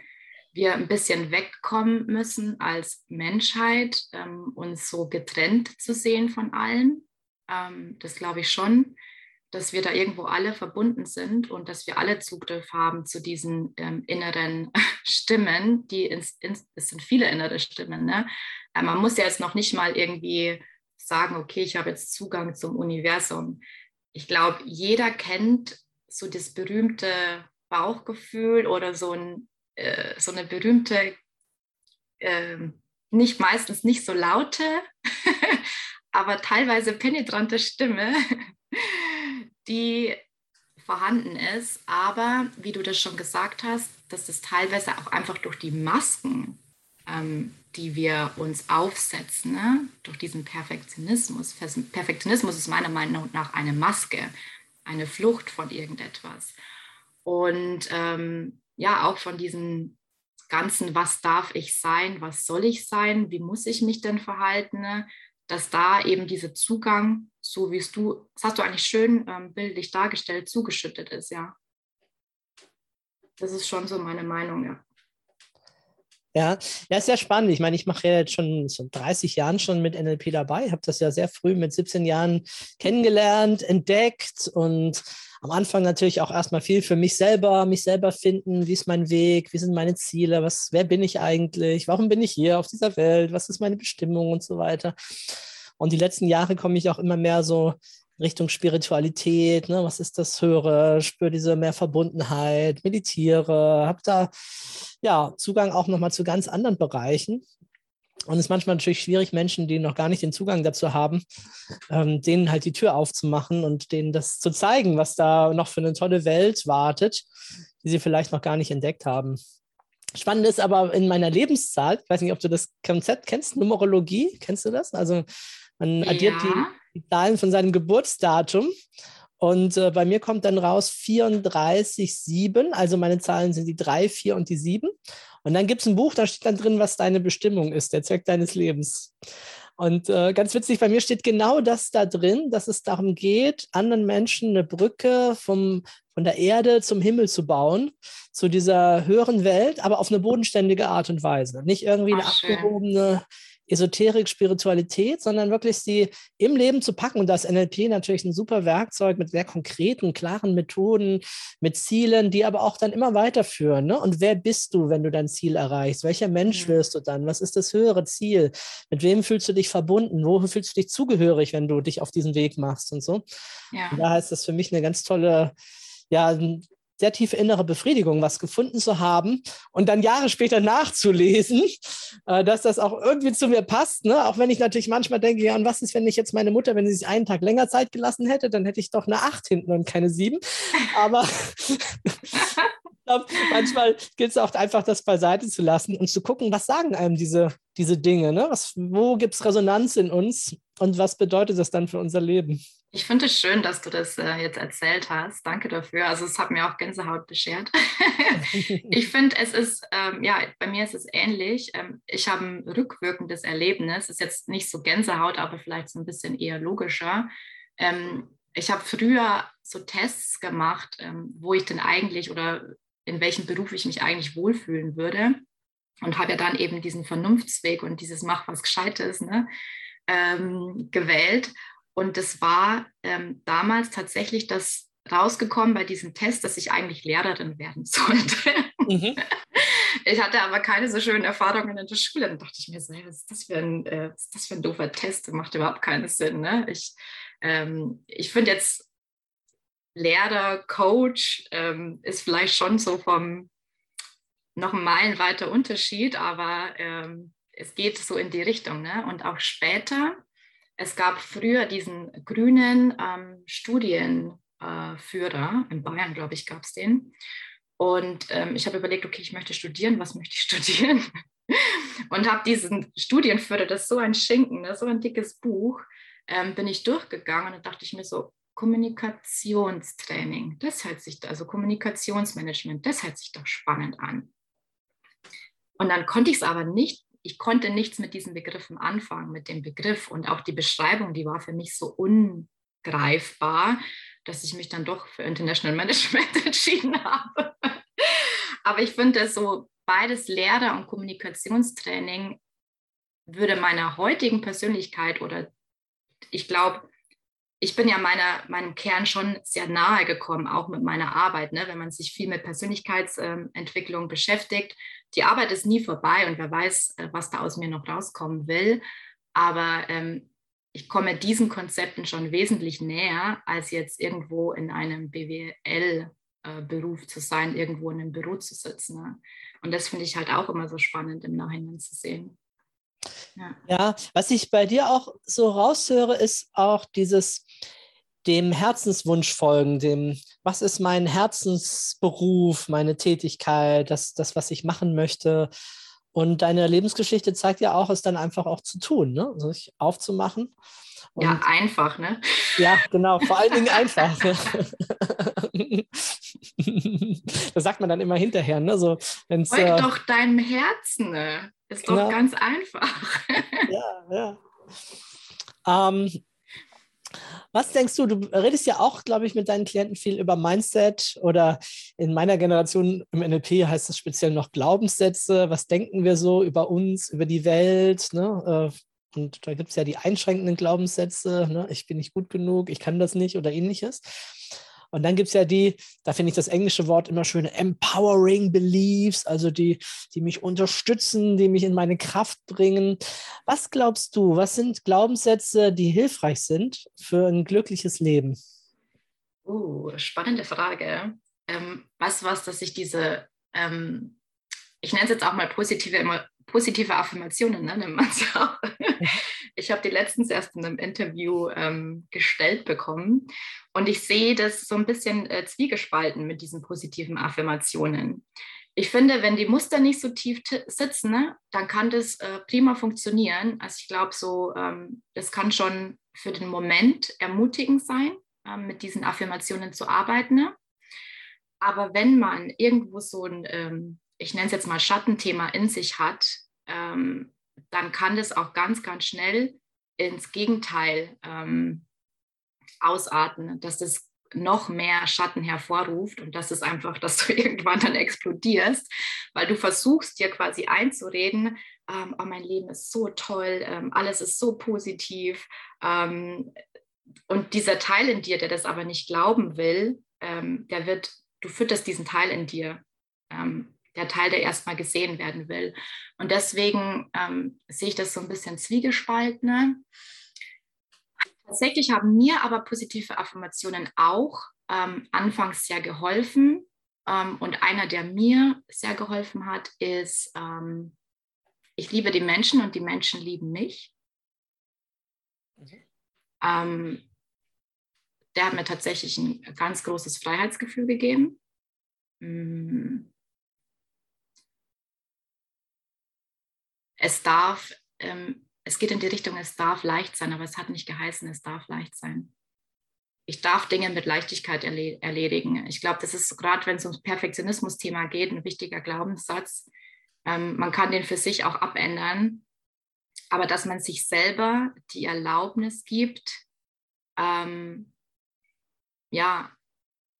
Speaker 5: wir ein bisschen wegkommen müssen als Menschheit, ähm, uns so getrennt zu sehen von allen. Ähm, das glaube ich schon, dass wir da irgendwo alle verbunden sind und dass wir alle Zugriff haben zu diesen ähm, inneren Stimmen, die ins, ins, es sind viele innere Stimmen. Ne? Äh, man muss ja jetzt noch nicht mal irgendwie sagen, okay, ich habe jetzt Zugang zum Universum. Ich glaube, jeder kennt so das berühmte Bauchgefühl oder so, ein, äh, so eine berühmte, äh, nicht meistens nicht so laute, aber teilweise penetrante Stimme, die vorhanden ist, aber wie du das schon gesagt hast, dass das teilweise auch einfach durch die Masken, ähm, die wir uns aufsetzen, ne? durch diesen Perfektionismus. Perfektionismus ist meiner Meinung nach eine Maske, eine Flucht von irgendetwas. Und ähm, ja, auch von diesem ganzen, was darf ich sein, was soll ich sein, wie muss ich mich denn verhalten, ne? dass da eben dieser Zugang, so wie es du, das hast du eigentlich schön ähm, bildlich dargestellt, zugeschüttet ist, ja. Das ist schon so meine Meinung, ja.
Speaker 4: Ja, ja, ist sehr spannend. Ich meine, ich mache ja jetzt schon so 30 Jahren schon mit NLP dabei, habe das ja sehr früh mit 17 Jahren kennengelernt, entdeckt und am Anfang natürlich auch erstmal viel für mich selber, mich selber finden, wie ist mein Weg, wie sind meine Ziele, was, wer bin ich eigentlich, warum bin ich hier auf dieser Welt, was ist meine Bestimmung und so weiter. Und die letzten Jahre komme ich auch immer mehr so Richtung Spiritualität, ne? was ist das Höre, spüre diese mehr Verbundenheit, meditiere, habe da ja Zugang auch nochmal zu ganz anderen Bereichen. Und es ist manchmal natürlich schwierig, Menschen, die noch gar nicht den Zugang dazu haben, ähm, denen halt die Tür aufzumachen und denen das zu zeigen, was da noch für eine tolle Welt wartet, die sie vielleicht noch gar nicht entdeckt haben. Spannend ist aber in meiner Lebenszeit, ich weiß nicht, ob du das Konzept kennst, Numerologie, kennst du das? Also man addiert ja. die die Zahlen von seinem Geburtsdatum. Und äh, bei mir kommt dann raus 34,7. Also meine Zahlen sind die 3, 4 und die 7. Und dann gibt es ein Buch, da steht dann drin, was deine Bestimmung ist, der Zweck deines Lebens. Und äh, ganz witzig, bei mir steht genau das da drin, dass es darum geht, anderen Menschen eine Brücke vom, von der Erde zum Himmel zu bauen, zu dieser höheren Welt, aber auf eine bodenständige Art und Weise. Nicht irgendwie eine Ach, abgehobene Esoterik, Spiritualität, sondern wirklich sie im Leben zu packen. Und das NLP natürlich ein super Werkzeug mit sehr konkreten, klaren Methoden, mit Zielen, die aber auch dann immer weiterführen. Ne? Und wer bist du, wenn du dein Ziel erreichst? Welcher Mensch wirst du dann? Was ist das höhere Ziel? Mit wem fühlst du dich verbunden? Wo fühlst du dich zugehörig, wenn du dich auf diesen Weg machst und so? Ja. Und da ist das für mich eine ganz tolle ja, sehr tiefe innere Befriedigung, was gefunden zu haben und dann Jahre später nachzulesen, äh, dass das auch irgendwie zu mir passt. Ne? Auch wenn ich natürlich manchmal denke, ja, und was ist, wenn ich jetzt meine Mutter, wenn sie sich einen Tag länger Zeit gelassen hätte, dann hätte ich doch eine Acht hinten und keine sieben. Aber manchmal gilt es auch einfach, das beiseite zu lassen und zu gucken, was sagen einem diese, diese Dinge. Ne? Was, wo gibt es Resonanz in uns und was bedeutet das dann für unser Leben?
Speaker 5: Ich finde es schön, dass du das äh, jetzt erzählt hast. Danke dafür. Also es hat mir auch Gänsehaut beschert. ich finde, es ist, ähm, ja, bei mir ist es ähnlich. Ähm, ich habe ein rückwirkendes Erlebnis. Ist jetzt nicht so Gänsehaut, aber vielleicht so ein bisschen eher logischer. Ähm, ich habe früher so Tests gemacht, ähm, wo ich denn eigentlich oder in welchem Beruf ich mich eigentlich wohlfühlen würde. Und habe ja dann eben diesen Vernunftsweg und dieses Mach was Gescheites ne, ähm, gewählt. Und es war ähm, damals tatsächlich das rausgekommen bei diesem Test, dass ich eigentlich Lehrerin werden sollte. Mhm. Ich hatte aber keine so schönen Erfahrungen in der Schule. Dann dachte ich mir so, was ist das für ein, äh, was ist das für ein doofer Test? Das macht überhaupt keinen Sinn. Ne? Ich, ähm, ich finde jetzt Lehrer, Coach ähm, ist vielleicht schon so vom noch ein meilenweiter Unterschied, aber ähm, es geht so in die Richtung. Ne? Und auch später es gab früher diesen grünen ähm, Studienführer, äh, in Bayern, glaube ich, gab es den. Und ähm, ich habe überlegt, okay, ich möchte studieren, was möchte ich studieren? und habe diesen Studienführer, das ist so ein Schinken, das ist so ein dickes Buch, ähm, bin ich durchgegangen und dachte ich mir so, Kommunikationstraining, das hört sich, also Kommunikationsmanagement, das hört sich doch spannend an. Und dann konnte ich es aber nicht ich konnte nichts mit diesen Begriffen anfangen, mit dem Begriff und auch die Beschreibung, die war für mich so ungreifbar, dass ich mich dann doch für International Management entschieden habe. Aber ich finde so beides Lehrer und Kommunikationstraining würde meiner heutigen Persönlichkeit oder ich glaube, ich bin ja meiner, meinem Kern schon sehr nahe gekommen, auch mit meiner Arbeit. Ne? Wenn man sich viel mit Persönlichkeitsentwicklung beschäftigt, die Arbeit ist nie vorbei und wer weiß, äh, was da aus mir noch rauskommen will. Aber ähm, ich komme diesen Konzepten schon wesentlich näher, als jetzt irgendwo in einem BWL-Beruf äh, zu sein, irgendwo in einem Büro zu sitzen. Ne? Und das finde ich halt auch immer so spannend im Nachhinein zu sehen.
Speaker 4: Ja. ja, was ich bei dir auch so raushöre, ist auch dieses, dem Herzenswunsch folgen, dem, was ist mein Herzensberuf, meine Tätigkeit, das, das, was ich machen möchte. Und deine Lebensgeschichte zeigt ja auch, es dann einfach auch zu tun, ne? sich aufzumachen.
Speaker 5: Und ja, einfach, ne?
Speaker 4: Ja, genau, vor allen Dingen einfach. das sagt man dann immer hinterher, ne? So,
Speaker 5: wenn's, Folg äh, doch deinem Herzen, ne? Ist doch genau. ganz einfach.
Speaker 4: ja, ja. Ähm, was denkst du? Du redest ja auch, glaube ich, mit deinen Klienten viel über Mindset oder in meiner Generation im NLP heißt es speziell noch Glaubenssätze. Was denken wir so über uns, über die Welt? Ne? Äh, und da gibt es ja die einschränkenden Glaubenssätze. Ne? Ich bin nicht gut genug, ich kann das nicht oder ähnliches. Und dann gibt es ja die, da finde ich das englische Wort immer schön, empowering beliefs, also die, die mich unterstützen, die mich in meine Kraft bringen. Was glaubst du, was sind Glaubenssätze, die hilfreich sind für ein glückliches Leben?
Speaker 5: Uh, spannende Frage. Ähm, weißt du was, dass ich diese, ähm, ich nenne es jetzt auch mal positive, positive Affirmationen, ne, nennt man es auch. Ich habe die letztens erst in einem Interview ähm, gestellt bekommen und ich sehe das so ein bisschen äh, zwiegespalten mit diesen positiven Affirmationen. Ich finde, wenn die Muster nicht so tief sitzen, ne, dann kann das äh, prima funktionieren. Also ich glaube, so, ähm, das kann schon für den Moment ermutigend sein, äh, mit diesen Affirmationen zu arbeiten. Ne? Aber wenn man irgendwo so ein, ähm, ich nenne es jetzt mal Schattenthema in sich hat, ähm, dann kann das auch ganz, ganz schnell ins Gegenteil ähm, ausarten, dass das noch mehr Schatten hervorruft und das ist einfach, dass du irgendwann dann explodierst, weil du versuchst dir quasi einzureden, ähm, oh, mein Leben ist so toll, ähm, alles ist so positiv ähm, und dieser Teil in dir, der das aber nicht glauben will, ähm, der wird, du fütterst diesen Teil in dir ähm, der Teil, der erstmal gesehen werden will. Und deswegen ähm, sehe ich das so ein bisschen zwiegespalten. Ne? Tatsächlich haben mir aber positive Affirmationen auch ähm, anfangs sehr geholfen. Ähm, und einer, der mir sehr geholfen hat, ist, ähm, ich liebe die Menschen und die Menschen lieben mich. Mhm. der hat mir tatsächlich ein ganz großes Freiheitsgefühl gegeben. Mm. Es darf, ähm, es geht in die Richtung, es darf leicht sein, aber es hat nicht geheißen, es darf leicht sein. Ich darf Dinge mit Leichtigkeit erledigen. Ich glaube, das ist gerade, wenn es ums Perfektionismus-Thema geht, ein wichtiger Glaubenssatz. Ähm, man kann den für sich auch abändern, aber dass man sich selber die Erlaubnis gibt, ähm, ja,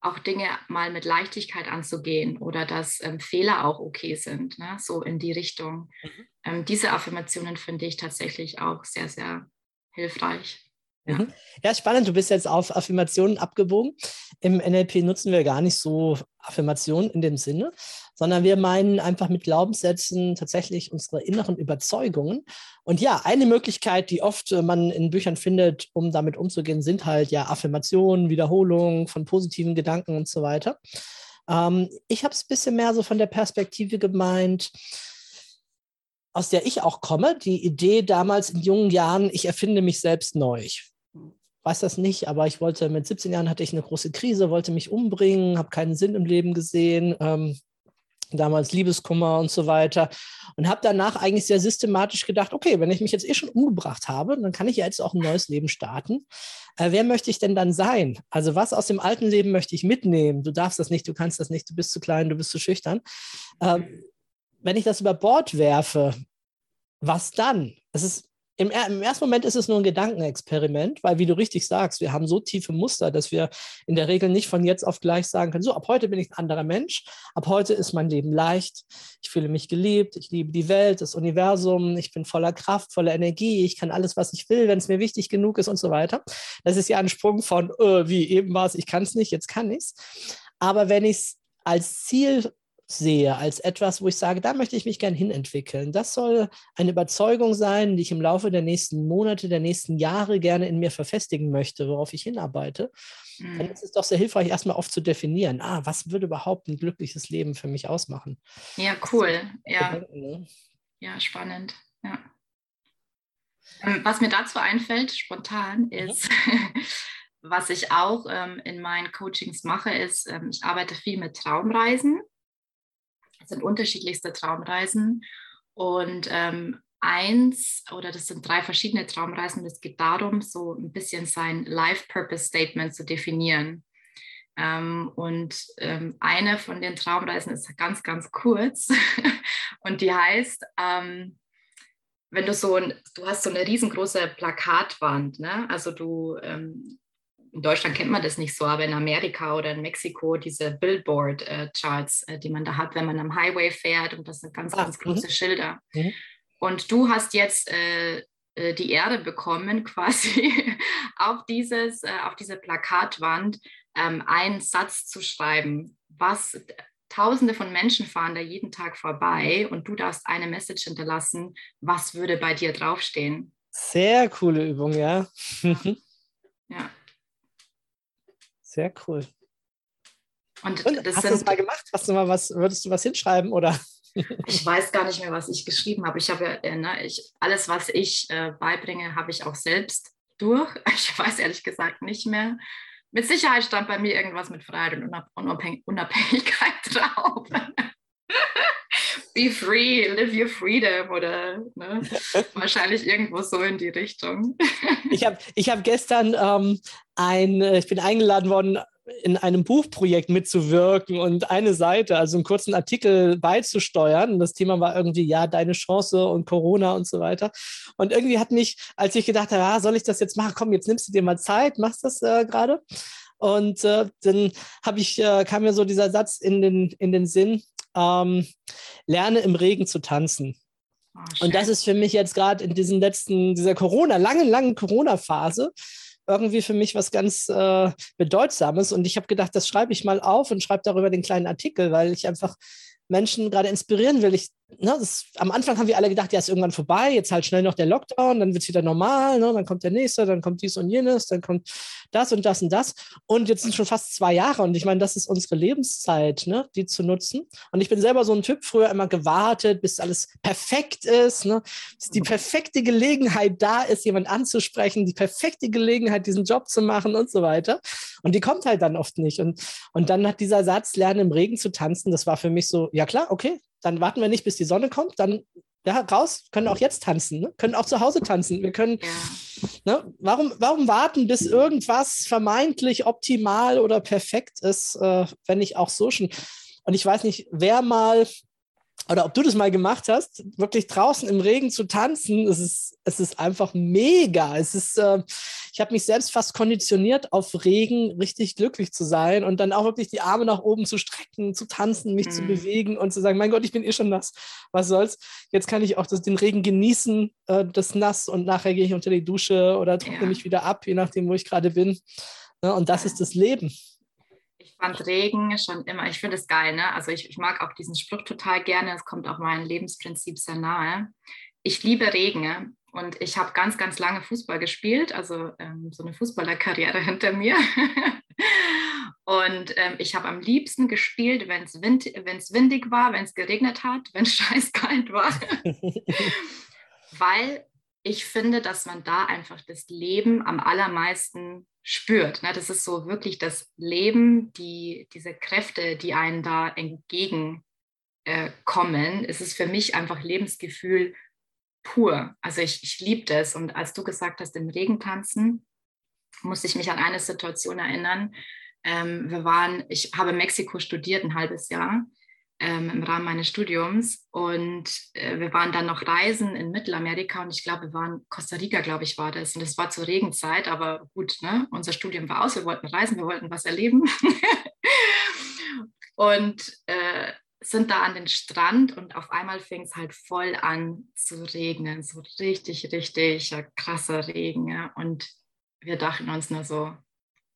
Speaker 5: auch Dinge mal mit Leichtigkeit anzugehen oder dass ähm, Fehler auch okay sind, ne? so in die Richtung. Mhm. Ähm, diese Affirmationen finde ich tatsächlich auch sehr, sehr hilfreich.
Speaker 4: Ja. Spannend. Du bist jetzt auf Affirmationen abgebogen. Im NLP nutzen wir gar nicht so Affirmationen in dem Sinne, sondern wir meinen einfach mit Glaubenssätzen tatsächlich unsere inneren Überzeugungen. Und ja, eine Möglichkeit, die oft äh, man in Büchern findet, um damit umzugehen, sind halt ja Affirmationen, Wiederholungen von positiven Gedanken und so weiter. Ähm, ich habe es ein bisschen mehr so von der Perspektive gemeint, aus der ich auch komme, die Idee damals in jungen Jahren, ich erfinde mich selbst neu. Ich weiß das nicht, aber ich wollte mit 17 Jahren hatte ich eine große Krise, wollte mich umbringen, habe keinen Sinn im Leben gesehen, ähm, damals Liebeskummer und so weiter und habe danach eigentlich sehr systematisch gedacht, okay, wenn ich mich jetzt eh schon umgebracht habe, dann kann ich ja jetzt auch ein neues Leben starten. Äh, wer möchte ich denn dann sein? Also was aus dem alten Leben möchte ich mitnehmen? Du darfst das nicht, du kannst das nicht, du bist zu klein, du bist zu schüchtern. Ähm, wenn ich das über Bord werfe, was dann? Es ist im, im, ersten Moment ist es nur ein Gedankenexperiment, weil, wie du richtig sagst, wir haben so tiefe Muster, dass wir in der Regel nicht von jetzt auf gleich sagen können, so, ab heute bin ich ein anderer Mensch, ab heute ist mein Leben leicht, ich fühle mich geliebt, ich liebe die Welt, das Universum, ich bin voller Kraft, voller Energie, ich kann alles, was ich will, wenn es mir wichtig genug ist und so weiter. Das ist ja ein Sprung von, äh, wie eben war es, ich kann es nicht, jetzt kann ich es. Aber wenn ich es als Ziel sehe, als etwas, wo ich sage, da möchte ich mich gern hinentwickeln. Das soll eine Überzeugung sein, die ich im Laufe der nächsten Monate, der nächsten Jahre gerne in mir verfestigen möchte, worauf ich hinarbeite. Mhm. Dann ist es doch sehr hilfreich, erstmal oft zu definieren, ah, was würde überhaupt ein glückliches Leben für mich ausmachen?
Speaker 5: Ja, cool. Ja. Ne? ja, spannend. Ja. Ähm, was mir dazu einfällt, spontan, mhm. ist, mhm. was ich auch ähm, in meinen Coachings mache, ist, ähm, ich arbeite viel mit Traumreisen. Es sind unterschiedlichste Traumreisen. Und ähm, eins oder das sind drei verschiedene Traumreisen. Es geht darum, so ein bisschen sein Life Purpose Statement zu definieren. Ähm, und ähm, eine von den Traumreisen ist ganz, ganz kurz und die heißt, ähm, wenn du so ein, du hast so eine riesengroße Plakatwand, ne? Also du, ähm, in Deutschland kennt man das nicht so, aber in Amerika oder in Mexiko diese Billboard-Charts, äh, äh, die man da hat, wenn man am Highway fährt und das sind ganz, ah, ganz mhm. große Schilder. Mhm. Und du hast jetzt äh, äh die Erde bekommen, quasi auf, dieses, auf diese Plakatwand ähm, einen Satz zu schreiben, was Tausende von Menschen fahren da jeden Tag vorbei und du darfst eine Message hinterlassen. Was würde bei dir draufstehen?
Speaker 4: Sehr coole Übung, ja.
Speaker 5: ja.
Speaker 4: Sehr cool. Und, und hast du es mal gemacht? Hast du mal was, würdest du was hinschreiben oder?
Speaker 5: ich weiß gar nicht mehr, was ich geschrieben habe. Ich habe äh, ne, ich, alles, was ich äh, beibringe, habe ich auch selbst durch. Ich weiß ehrlich gesagt nicht mehr mit Sicherheit stand bei mir irgendwas mit Freiheit und Unabhäng Unabhängigkeit drauf. Be free, live your freedom oder ne? wahrscheinlich irgendwo so in die Richtung.
Speaker 4: ich habe ich hab gestern ähm, ein, ich bin eingeladen worden, in einem Buchprojekt mitzuwirken und eine Seite, also einen kurzen Artikel beizusteuern. Und das Thema war irgendwie, ja, deine Chance und Corona und so weiter. Und irgendwie hat mich, als ich gedacht habe, ah, soll ich das jetzt machen? Komm, jetzt nimmst du dir mal Zeit, machst das äh, gerade. Und äh, dann habe ich, äh, kam mir so dieser Satz in den, in den Sinn, ähm, lerne im Regen zu tanzen. Oh, und das ist für mich jetzt gerade in diesen letzten, dieser Corona, langen, langen Corona-Phase, irgendwie für mich was ganz äh, Bedeutsames. Und ich habe gedacht, das schreibe ich mal auf und schreibe darüber den kleinen Artikel, weil ich einfach Menschen gerade inspirieren will. Ich, ne, das, am Anfang haben wir alle gedacht, ja, ist irgendwann vorbei, jetzt halt schnell noch der Lockdown, dann wird es wieder normal, ne, dann kommt der nächste, dann kommt dies und jenes, dann kommt das und das und das. Und jetzt sind schon fast zwei Jahre und ich meine, das ist unsere Lebenszeit, ne, die zu nutzen. Und ich bin selber so ein Typ, früher immer gewartet, bis alles perfekt ist, ne, bis die perfekte Gelegenheit da ist, jemand anzusprechen, die perfekte Gelegenheit, diesen Job zu machen und so weiter. Und die kommt halt dann oft nicht. Und, und dann hat dieser Satz, lernen im Regen zu tanzen, das war für mich so, ja klar, okay, dann warten wir nicht, bis die Sonne kommt, dann ja, raus, können auch jetzt tanzen, ne? können auch zu Hause tanzen. Wir können, ja. ne? warum, warum warten, bis irgendwas vermeintlich optimal oder perfekt ist, äh, wenn ich auch so schon. Und ich weiß nicht, wer mal oder ob du das mal gemacht hast, wirklich draußen im Regen zu tanzen, es ist, es ist einfach mega. Es ist, äh, ich habe mich selbst fast konditioniert, auf Regen richtig glücklich zu sein und dann auch wirklich die Arme nach oben zu strecken, zu tanzen, mich mhm. zu bewegen und zu sagen, mein Gott, ich bin eh schon nass, was soll's. Jetzt kann ich auch das, den Regen genießen, äh, das nass und nachher gehe ich unter die Dusche oder trockne ja. mich wieder ab, je nachdem, wo ich gerade bin. Ja, ne, und das ist das Leben
Speaker 5: fand Regen schon immer, ich finde es geil, ne? Also ich, ich mag auch diesen Spruch total gerne, es kommt auch meinem Lebensprinzip sehr nahe. Ich liebe Regen und ich habe ganz, ganz lange Fußball gespielt, also ähm, so eine Fußballerkarriere hinter mir. und ähm, ich habe am liebsten gespielt, wenn es wind, windig war, wenn es geregnet hat, wenn es scheißkalt war. Weil ich finde, dass man da einfach das Leben am allermeisten spürt. Ne? Das ist so wirklich das Leben, die, diese Kräfte, die einen da entgegenkommen. Äh, es ist für mich einfach Lebensgefühl pur. Also ich, ich liebe das. Und als du gesagt hast, im Regen tanzen, musste ich mich an eine Situation erinnern. Ähm, wir waren, ich habe Mexiko studiert ein halbes Jahr ähm, im Rahmen meines Studiums. Und äh, wir waren dann noch reisen in Mittelamerika und ich glaube, wir waren Costa Rica, glaube ich, war das. Und es war zur Regenzeit, aber gut, ne? unser Studium war aus, wir wollten reisen, wir wollten was erleben. und äh, sind da an den Strand und auf einmal fing es halt voll an zu regnen, so richtig, richtig krasser Regen. Ja? Und wir dachten uns nur so,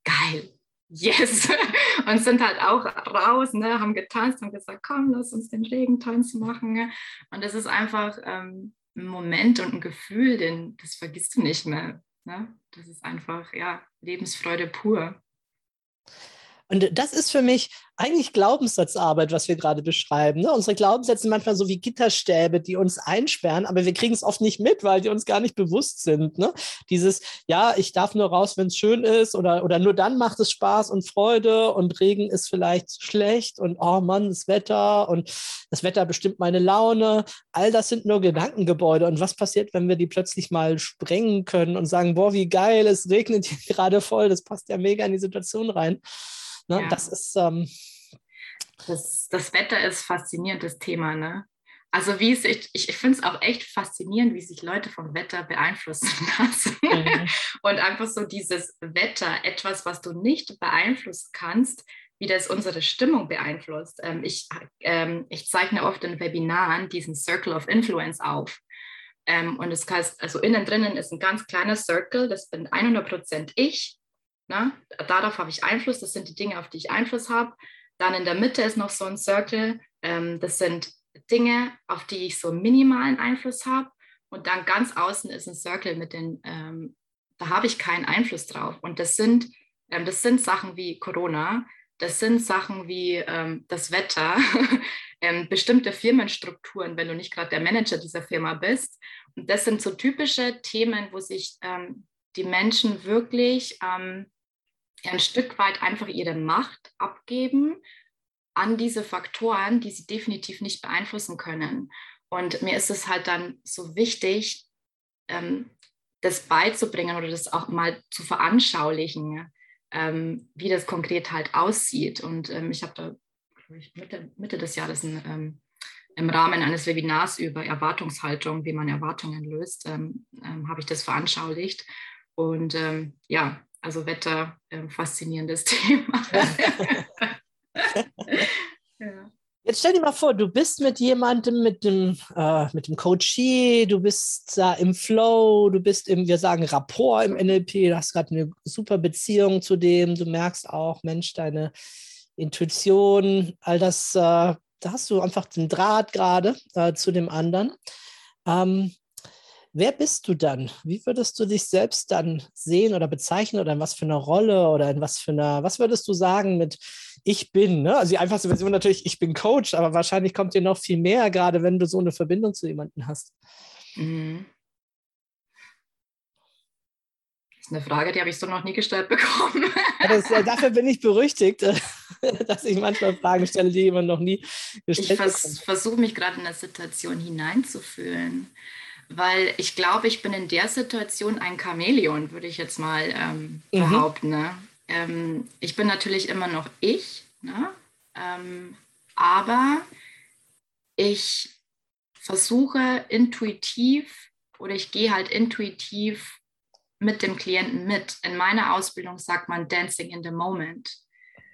Speaker 5: geil, yes, und sind halt auch raus, ne, haben getanzt und gesagt, komm, lass uns den Regentanz machen. Und das ist einfach ähm, ein Moment und ein Gefühl, den, das vergisst du nicht mehr. Ne? Das ist einfach, ja, Lebensfreude pur.
Speaker 4: Und das ist für mich eigentlich Glaubenssatzarbeit, was wir gerade beschreiben. Ne? Unsere Glaubenssätze sind manchmal so wie Gitterstäbe, die uns einsperren, aber wir kriegen es oft nicht mit, weil die uns gar nicht bewusst sind. Ne? Dieses, ja, ich darf nur raus, wenn es schön ist oder, oder nur dann macht es Spaß und Freude und Regen ist vielleicht schlecht und oh Mann, das Wetter und das Wetter bestimmt meine Laune. All das sind nur Gedankengebäude. Und was passiert, wenn wir die plötzlich mal sprengen können und sagen, boah, wie geil, es regnet hier gerade voll, das passt ja mega in die Situation rein. Ne? Ja. Das ist. Ähm,
Speaker 5: das, das Wetter ist faszinierendes Thema, ne? Also wie es, ich, ich finde es auch echt faszinierend, wie sich Leute vom Wetter beeinflussen lassen. Mhm. Und einfach so dieses Wetter, etwas, was du nicht beeinflussen kannst, wie das unsere Stimmung beeinflusst. Ähm, ich, ähm, ich zeichne oft in Webinaren diesen Circle of Influence auf. Ähm, und das heißt, also innen drinnen ist ein ganz kleiner Circle, das bin 100% ich. Ne? Darauf habe ich Einfluss, das sind die Dinge, auf die ich Einfluss habe. Dann in der Mitte ist noch so ein Circle, ähm, das sind Dinge, auf die ich so minimalen Einfluss habe. Und dann ganz außen ist ein Circle mit den, ähm, da habe ich keinen Einfluss drauf. Und das sind, ähm, das sind Sachen wie Corona, das sind Sachen wie ähm, das Wetter, ähm, bestimmte Firmenstrukturen, wenn du nicht gerade der Manager dieser Firma bist. Und das sind so typische Themen, wo sich ähm, die Menschen wirklich ähm, ein Stück weit einfach ihre Macht abgeben an diese Faktoren, die sie definitiv nicht beeinflussen können. Und mir ist es halt dann so wichtig, ähm, das beizubringen oder das auch mal zu veranschaulichen, ähm, wie das konkret halt aussieht. Und ähm, ich habe da Mitte, Mitte des Jahres ein, ähm, im Rahmen eines Webinars über Erwartungshaltung, wie man Erwartungen löst, ähm, ähm, habe ich das veranschaulicht. Und ja, also Wetter, faszinierendes Thema.
Speaker 4: ja. Jetzt stell dir mal vor, du bist mit jemandem, mit dem, äh, mit dem Coachee, du bist da im Flow, du bist im, wir sagen, Rapport im NLP, du hast gerade eine super Beziehung zu dem, du merkst auch, Mensch, deine Intuition, all das, äh, da hast du einfach den Draht gerade äh, zu dem anderen. Ähm, wer bist du dann? Wie würdest du dich selbst dann sehen oder bezeichnen oder in was für einer Rolle oder in was für einer, was würdest du sagen mit ich bin, ne? Also die einfachste Version natürlich, ich bin Coach, aber wahrscheinlich kommt dir noch viel mehr, gerade wenn du so eine Verbindung zu jemandem hast. Mhm.
Speaker 5: Das ist eine Frage, die habe ich so noch nie gestellt bekommen.
Speaker 4: Das, äh, dafür bin ich berüchtigt, dass ich manchmal Fragen stelle, die jemand noch nie gestellt hat. Ich
Speaker 5: vers versuche mich gerade in der Situation hineinzufühlen, weil ich glaube, ich bin in der Situation ein Chamäleon, würde ich jetzt mal ähm, mhm. behaupten. Ne? ähm, ich bin natürlich immer noch ich, ne? ähm, aber ich versuche intuitiv oder ich gehe halt intuitiv mit dem Klienten mit. In meiner Ausbildung sagt man Dancing in the Moment.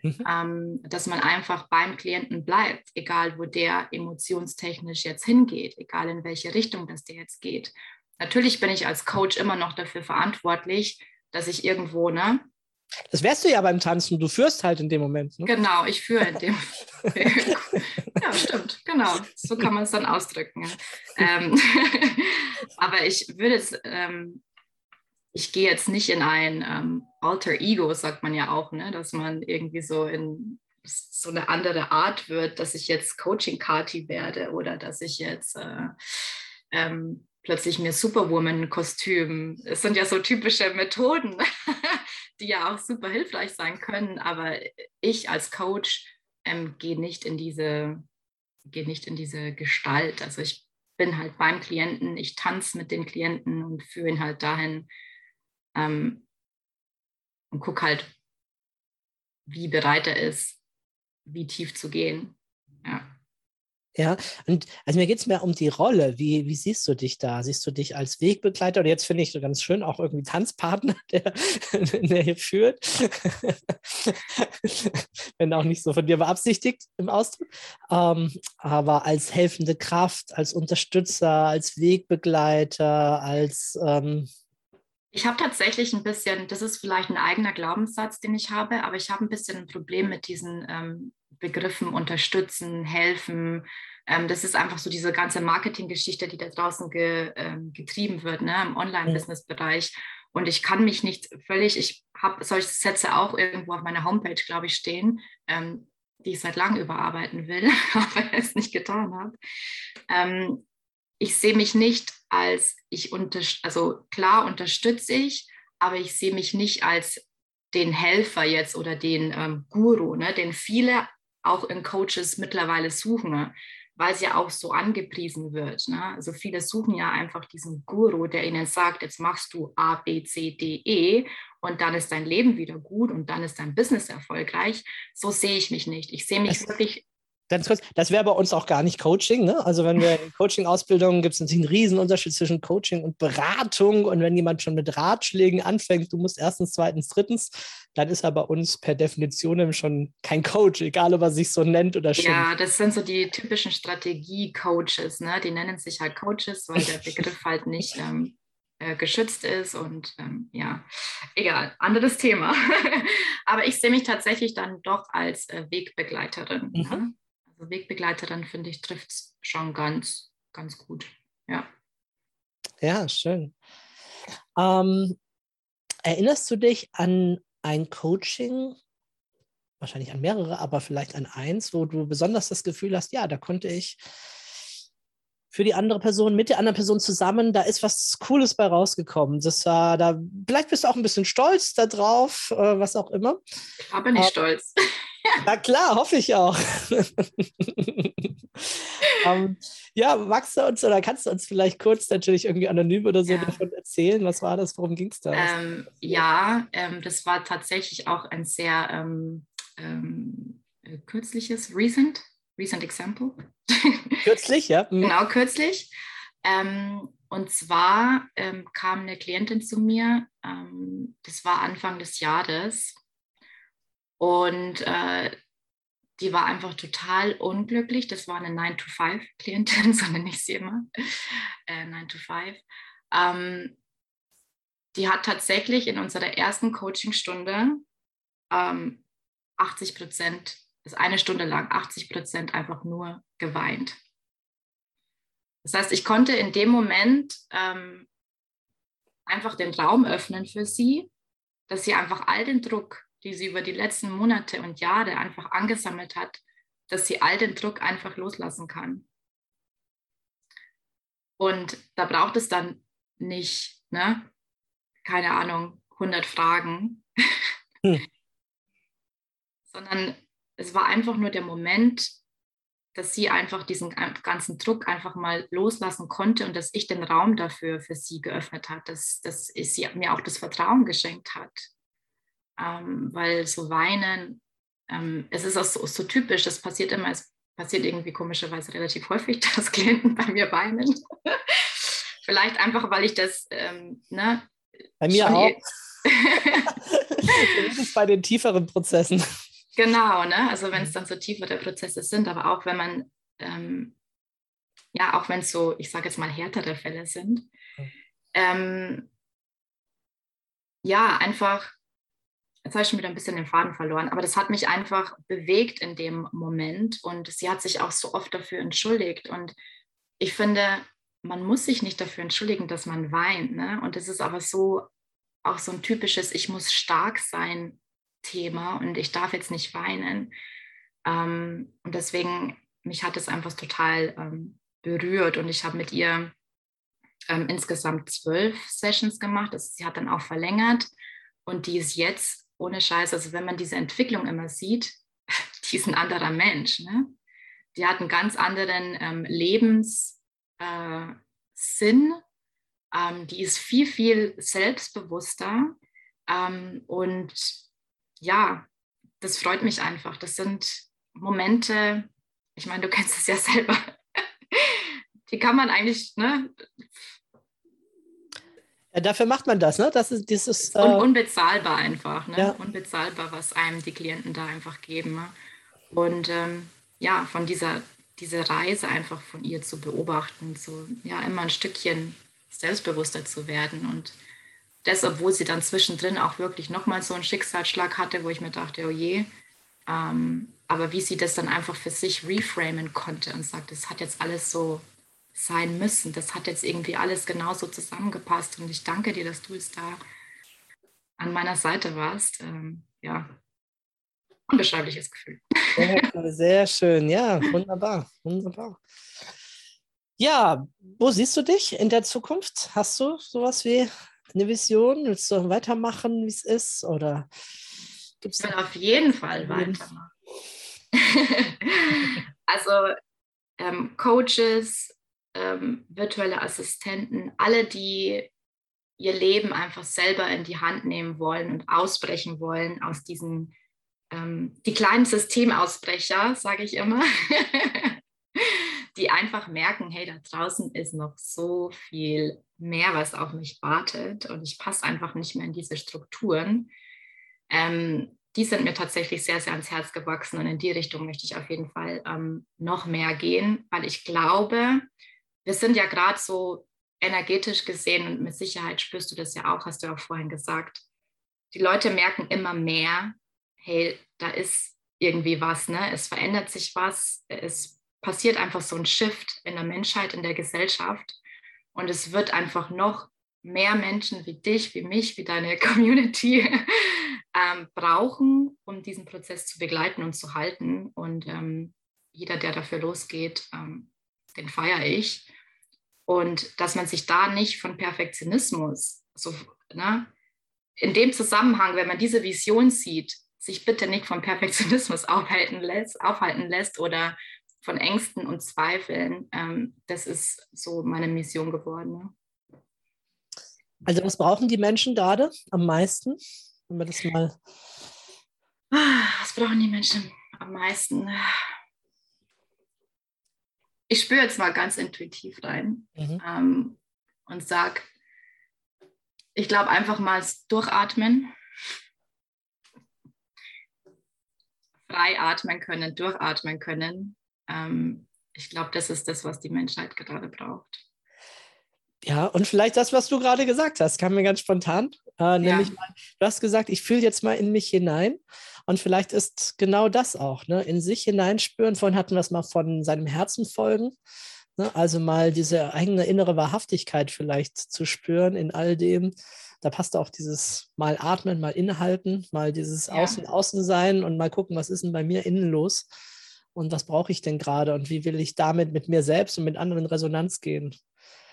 Speaker 5: Mhm. Ähm, dass man einfach beim Klienten bleibt, egal wo der emotionstechnisch jetzt hingeht, egal in welche Richtung das der jetzt geht. Natürlich bin ich als Coach immer noch dafür verantwortlich, dass ich irgendwo ne,
Speaker 4: das wärst du ja beim Tanzen, du führst halt in dem Moment. Ne?
Speaker 5: Genau, ich führe in dem Moment. ja, stimmt, genau. So kann man es dann ausdrücken. Ähm, aber ich würde es, ähm, ich gehe jetzt nicht in ein ähm, Alter Ego, sagt man ja auch, ne? dass man irgendwie so in so eine andere Art wird, dass ich jetzt Coaching-Kati werde oder dass ich jetzt äh, ähm, plötzlich mir Superwoman-Kostüm. Es sind ja so typische Methoden, die ja auch super hilfreich sein können, aber ich als Coach ähm, gehe nicht in diese gehe nicht in diese Gestalt. Also ich bin halt beim Klienten, ich tanze mit den Klienten und führe ihn halt dahin ähm, und gucke halt, wie bereit er ist, wie tief zu gehen. Ja.
Speaker 4: Ja, und also mir geht es mehr um die Rolle. Wie, wie siehst du dich da? Siehst du dich als Wegbegleiter? Und jetzt finde ich so ganz schön auch irgendwie Tanzpartner, der, der hier führt. Wenn auch nicht so von dir beabsichtigt im Ausdruck. Ähm, aber als helfende Kraft, als Unterstützer, als Wegbegleiter, als ähm,
Speaker 5: ich habe tatsächlich ein bisschen, das ist vielleicht ein eigener Glaubenssatz, den ich habe, aber ich habe ein bisschen ein Problem mit diesen ähm, Begriffen unterstützen, helfen. Ähm, das ist einfach so diese ganze Marketinggeschichte, die da draußen ge, ähm, getrieben wird, ne, im Online-Business-Bereich. Und ich kann mich nicht völlig, ich habe solche Sätze auch irgendwo auf meiner Homepage, glaube ich, stehen, ähm, die ich seit langem überarbeiten will, aber es nicht getan habe. Ähm, ich sehe mich nicht als ich unter, also klar unterstütze ich, aber ich sehe mich nicht als den Helfer jetzt oder den ähm, Guru, ne, den viele auch in Coaches mittlerweile suchen weil es ja auch so angepriesen wird. Ne? Also viele suchen ja einfach diesen Guru, der ihnen sagt, jetzt machst du A, B, C, D, E und dann ist dein Leben wieder gut und dann ist dein Business erfolgreich. So sehe ich mich nicht. Ich sehe mich wirklich
Speaker 4: Ganz kurz, das wäre bei uns auch gar nicht Coaching. Ne? Also wenn wir in Coaching-Ausbildungen gibt es natürlich einen Riesenunterschied zwischen Coaching und Beratung. Und wenn jemand schon mit Ratschlägen anfängt, du musst erstens, zweitens, drittens, dann ist er bei uns per Definition schon kein Coach, egal ob er sich so nennt oder
Speaker 5: schimpft. Ja, das sind so die typischen Strategie-Coaches. Ne? Die nennen sich halt Coaches, weil der Begriff halt nicht ähm, äh, geschützt ist. Und ähm, ja, egal, anderes Thema. Aber ich sehe mich tatsächlich dann doch als äh, Wegbegleiterin. Mhm. Ne? Also Wegbegleiterin, finde ich, trifft es schon ganz, ganz gut. Ja.
Speaker 4: Ja, schön. Ähm, erinnerst du dich an ein Coaching, wahrscheinlich an mehrere, aber vielleicht an eins, wo du besonders das Gefühl hast, ja, da konnte ich für die andere Person, mit der anderen Person zusammen, da ist was Cooles bei rausgekommen. Das war da, vielleicht bist du auch ein bisschen stolz darauf, äh, was auch immer.
Speaker 5: Aber nicht ähm, stolz.
Speaker 4: Na klar, hoffe ich auch. um, ähm, ja, magst du uns oder kannst du uns vielleicht kurz natürlich irgendwie anonym oder so ja. davon erzählen? Was war das? Worum ging es da?
Speaker 5: Ähm, ja, ähm, das war tatsächlich auch ein sehr ähm, ähm äh, kürzliches, recent, recent example.
Speaker 4: Kürzlich, ja.
Speaker 5: Mhm. Genau, kürzlich. Ähm, und zwar kam eine Klientin zu mir, das war Anfang des Jahres und äh, die war einfach total unglücklich. Das war eine 9-to-5-Klientin, so nenne ich sie immer. Äh, 9-to-5. Ähm, die hat tatsächlich in unserer ersten Coachingstunde ähm, 80 Prozent, ist eine Stunde lang 80 Prozent einfach nur geweint. Das heißt, ich konnte in dem Moment ähm, einfach den Raum öffnen für sie, dass sie einfach all den Druck, die sie über die letzten Monate und Jahre einfach angesammelt hat, dass sie all den Druck einfach loslassen kann. Und da braucht es dann nicht, ne, keine Ahnung, 100 Fragen, hm. sondern es war einfach nur der Moment, dass sie einfach diesen ganzen Druck einfach mal loslassen konnte und dass ich den Raum dafür für sie geöffnet hat, dass, dass sie mir auch das Vertrauen geschenkt hat ähm, weil so weinen, ähm, es ist auch so, so, typisch, das passiert immer, es passiert irgendwie komischerweise relativ häufig, dass Klienten bei mir weinen. Vielleicht einfach, weil ich das, ähm, ne,
Speaker 4: Bei mir auch. das ist bei den tieferen Prozessen.
Speaker 5: Genau, ne? also wenn es dann so tiefere Prozesse sind, aber auch wenn man, ähm, ja, auch wenn es so, ich sage jetzt mal, härtere Fälle sind, ähm, ja, einfach jetzt habe ich schon wieder ein bisschen den Faden verloren, aber das hat mich einfach bewegt in dem Moment und sie hat sich auch so oft dafür entschuldigt und ich finde, man muss sich nicht dafür entschuldigen, dass man weint. Ne? Und es ist aber so auch so ein typisches Ich muss stark sein Thema und ich darf jetzt nicht weinen. Ähm, und deswegen, mich hat es einfach total ähm, berührt und ich habe mit ihr ähm, insgesamt zwölf Sessions gemacht. Das, sie hat dann auch verlängert und die ist jetzt ohne Scheiß, also wenn man diese Entwicklung immer sieht, die ist ein anderer Mensch. Ne? Die hat einen ganz anderen ähm, Lebenssinn. Äh, ähm, die ist viel, viel selbstbewusster. Ähm, und ja, das freut mich einfach. Das sind Momente, ich meine, du kennst es ja selber. die kann man eigentlich, ne,
Speaker 4: ja, dafür macht man das, ne? Das ist dieses.
Speaker 5: Äh Un unbezahlbar einfach, ne? Ja. Unbezahlbar, was einem die Klienten da einfach geben. Ne? Und ähm, ja, von dieser, dieser Reise einfach von ihr zu beobachten, so ja, immer ein Stückchen selbstbewusster zu werden. Und das, obwohl sie dann zwischendrin auch wirklich nochmal so einen Schicksalsschlag hatte, wo ich mir dachte, oh je. Ähm, aber wie sie das dann einfach für sich reframen konnte und sagt, es hat jetzt alles so sein müssen. Das hat jetzt irgendwie alles genauso zusammengepasst und ich danke dir, dass du es da an meiner Seite warst. Ähm, ja, unbeschreibliches Gefühl.
Speaker 4: Sehr, sehr schön, ja, wunderbar, wunderbar. Ja, wo siehst du dich in der Zukunft? Hast du sowas wie eine Vision? Willst du weitermachen, wie es ist? Oder
Speaker 5: gibt's ich will auf jeden Fall weitermachen. also ähm, Coaches, ähm, virtuelle Assistenten, alle, die ihr Leben einfach selber in die Hand nehmen wollen und ausbrechen wollen aus diesen, ähm, die kleinen Systemausbrecher, sage ich immer, die einfach merken, hey, da draußen ist noch so viel mehr, was auf mich wartet und ich passe einfach nicht mehr in diese Strukturen. Ähm, die sind mir tatsächlich sehr, sehr ans Herz gewachsen und in die Richtung möchte ich auf jeden Fall ähm, noch mehr gehen, weil ich glaube, wir sind ja gerade so energetisch gesehen und mit Sicherheit spürst du das ja auch, hast du auch vorhin gesagt. Die Leute merken immer mehr, hey, da ist irgendwie was, ne? Es verändert sich was, es passiert einfach so ein Shift in der Menschheit, in der Gesellschaft und es wird einfach noch mehr Menschen wie dich, wie mich, wie deine Community ähm, brauchen, um diesen Prozess zu begleiten und zu halten. Und ähm, jeder, der dafür losgeht, ähm, den feiere ich. Und dass man sich da nicht von Perfektionismus, so, ne, in dem Zusammenhang, wenn man diese Vision sieht, sich bitte nicht vom Perfektionismus aufhalten lässt, aufhalten lässt oder von Ängsten und Zweifeln. Ähm, das ist so meine Mission geworden. Ne?
Speaker 4: Also was brauchen die Menschen gerade am meisten? Wenn wir das mal.
Speaker 5: Ah, was brauchen die Menschen am meisten? Ich spüre jetzt mal ganz intuitiv rein mhm. ähm, und sage, ich glaube einfach mal durchatmen. Frei atmen können, durchatmen können. Ähm, ich glaube, das ist das, was die Menschheit gerade braucht.
Speaker 4: Ja, und vielleicht das, was du gerade gesagt hast, kam mir ganz spontan. Äh, nämlich, ja. du hast gesagt, ich fühle jetzt mal in mich hinein. Und vielleicht ist genau das auch, ne? in sich hineinspüren. Vorhin hatten wir es mal von seinem Herzen folgen. Ne? Also mal diese eigene innere Wahrhaftigkeit vielleicht zu spüren in all dem. Da passt auch dieses mal atmen, mal innehalten, mal dieses ja. Außen, Außen sein und mal gucken, was ist denn bei mir innen los und was brauche ich denn gerade und wie will ich damit mit mir selbst und mit anderen in Resonanz gehen.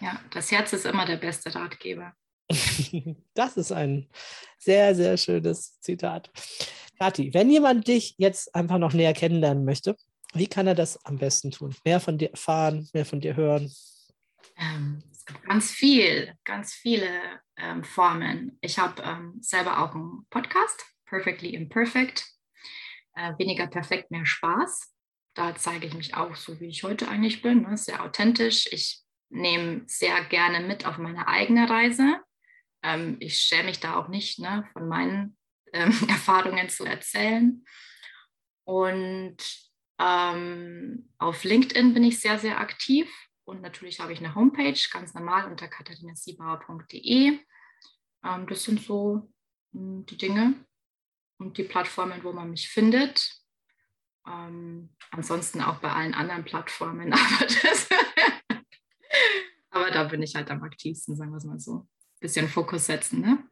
Speaker 5: Ja, das Herz ist immer der beste Ratgeber.
Speaker 4: das ist ein sehr, sehr schönes Zitat. Kathi, wenn jemand dich jetzt einfach noch näher kennenlernen möchte, wie kann er das am besten tun? Mehr von dir erfahren, mehr von dir hören?
Speaker 5: Ähm, es gibt ganz viel, ganz viele ähm, Formen. Ich habe ähm, selber auch einen Podcast, Perfectly Imperfect. Äh, weniger perfekt, mehr Spaß. Da zeige ich mich auch so, wie ich heute eigentlich bin, ne? sehr authentisch. Ich nehme sehr gerne mit auf meine eigene Reise. Ähm, ich schäme mich da auch nicht, ne, von meinen ähm, Erfahrungen zu erzählen. Und ähm, auf LinkedIn bin ich sehr, sehr aktiv. Und natürlich habe ich eine Homepage, ganz normal unter katharinasiebauer.de. Ähm, das sind so hm, die Dinge und die Plattformen, wo man mich findet. Ähm, ansonsten auch bei allen anderen Plattformen. Aber das aber da bin ich halt am aktivsten, sagen wir es mal so. Bisschen Fokus setzen, ne?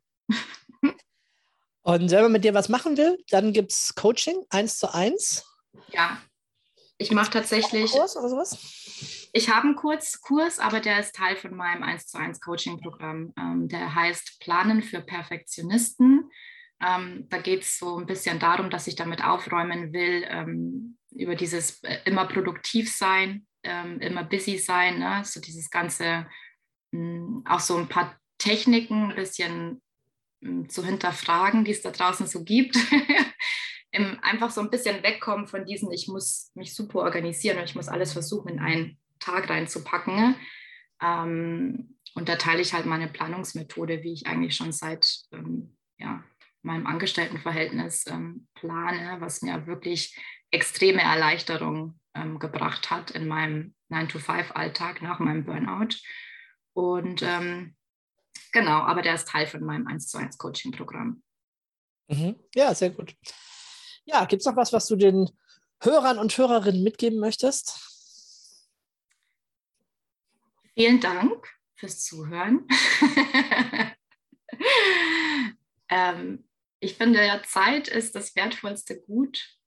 Speaker 4: Und wenn man mit dir was machen will, dann gibt es Coaching eins zu eins.
Speaker 5: Ja, ich mache tatsächlich. Kurs oder sowas? Ich habe einen Kurs, Kurs, aber der ist Teil von meinem 1 zu 1 Coaching-Programm. Ähm, der heißt Planen für Perfektionisten. Ähm, da geht es so ein bisschen darum, dass ich damit aufräumen will, ähm, über dieses äh, immer produktiv sein, ähm, immer busy sein, ne? so dieses ganze, mh, hm, auch so ein paar Techniken ein bisschen mh, hm, zu hinterfragen, die es da draußen so gibt. Einfach so ein bisschen wegkommen von diesen, ich muss mich super organisieren und ich muss alles versuchen, in einen Tag reinzupacken. Ne? Ähm, und da teile ich halt meine Planungsmethode, wie ich eigentlich schon seit ähm, ja, meinem Angestelltenverhältnis ähm, plane, was mir wirklich extreme Erleichterung ähm, gebracht hat in meinem 9-to-5-Alltag nach meinem Burnout. Und ähm, genau, aber der ist Teil von meinem 1 zu 1 Coaching-Programm.
Speaker 4: Mhm. Ja, sehr gut. Ja, gibt es noch was, was du den Hörern und Hörerinnen mitgeben möchtest?
Speaker 5: Vielen Dank fürs Zuhören. ähm, ich finde ja, Zeit ist das wertvollste Gut.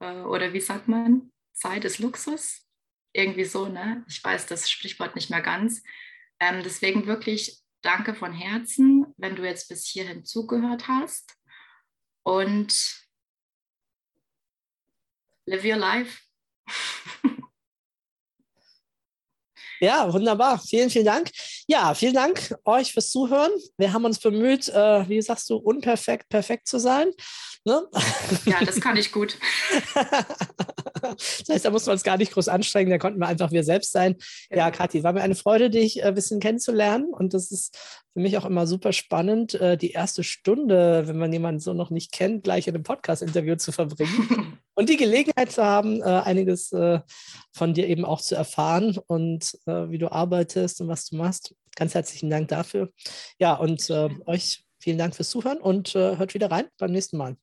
Speaker 5: Äh, oder wie sagt man? Zeit ist Luxus. Irgendwie so, ne? Ich weiß das Sprichwort nicht mehr ganz. Ähm, deswegen wirklich danke von Herzen, wenn du jetzt bis hierhin zugehört hast. Und live your life.
Speaker 4: Ja, wunderbar. Vielen, vielen Dank. Ja, vielen Dank euch fürs Zuhören. Wir haben uns bemüht, äh, wie sagst du, unperfekt, perfekt zu sein. Ne?
Speaker 5: Ja, das kann ich gut.
Speaker 4: das heißt, da mussten wir uns gar nicht groß anstrengen, da konnten wir einfach wir selbst sein. Ja, ja Kathi, war mir eine Freude, dich äh, ein bisschen kennenzulernen. Und das ist für mich auch immer super spannend, äh, die erste Stunde, wenn man jemanden so noch nicht kennt, gleich in einem Podcast-Interview zu verbringen und die Gelegenheit zu haben, äh, einiges von dir eben auch zu erfahren und wie du arbeitest und was du machst. Ganz herzlichen Dank dafür. Ja, und euch vielen Dank fürs Zuhören und hört wieder rein beim nächsten Mal.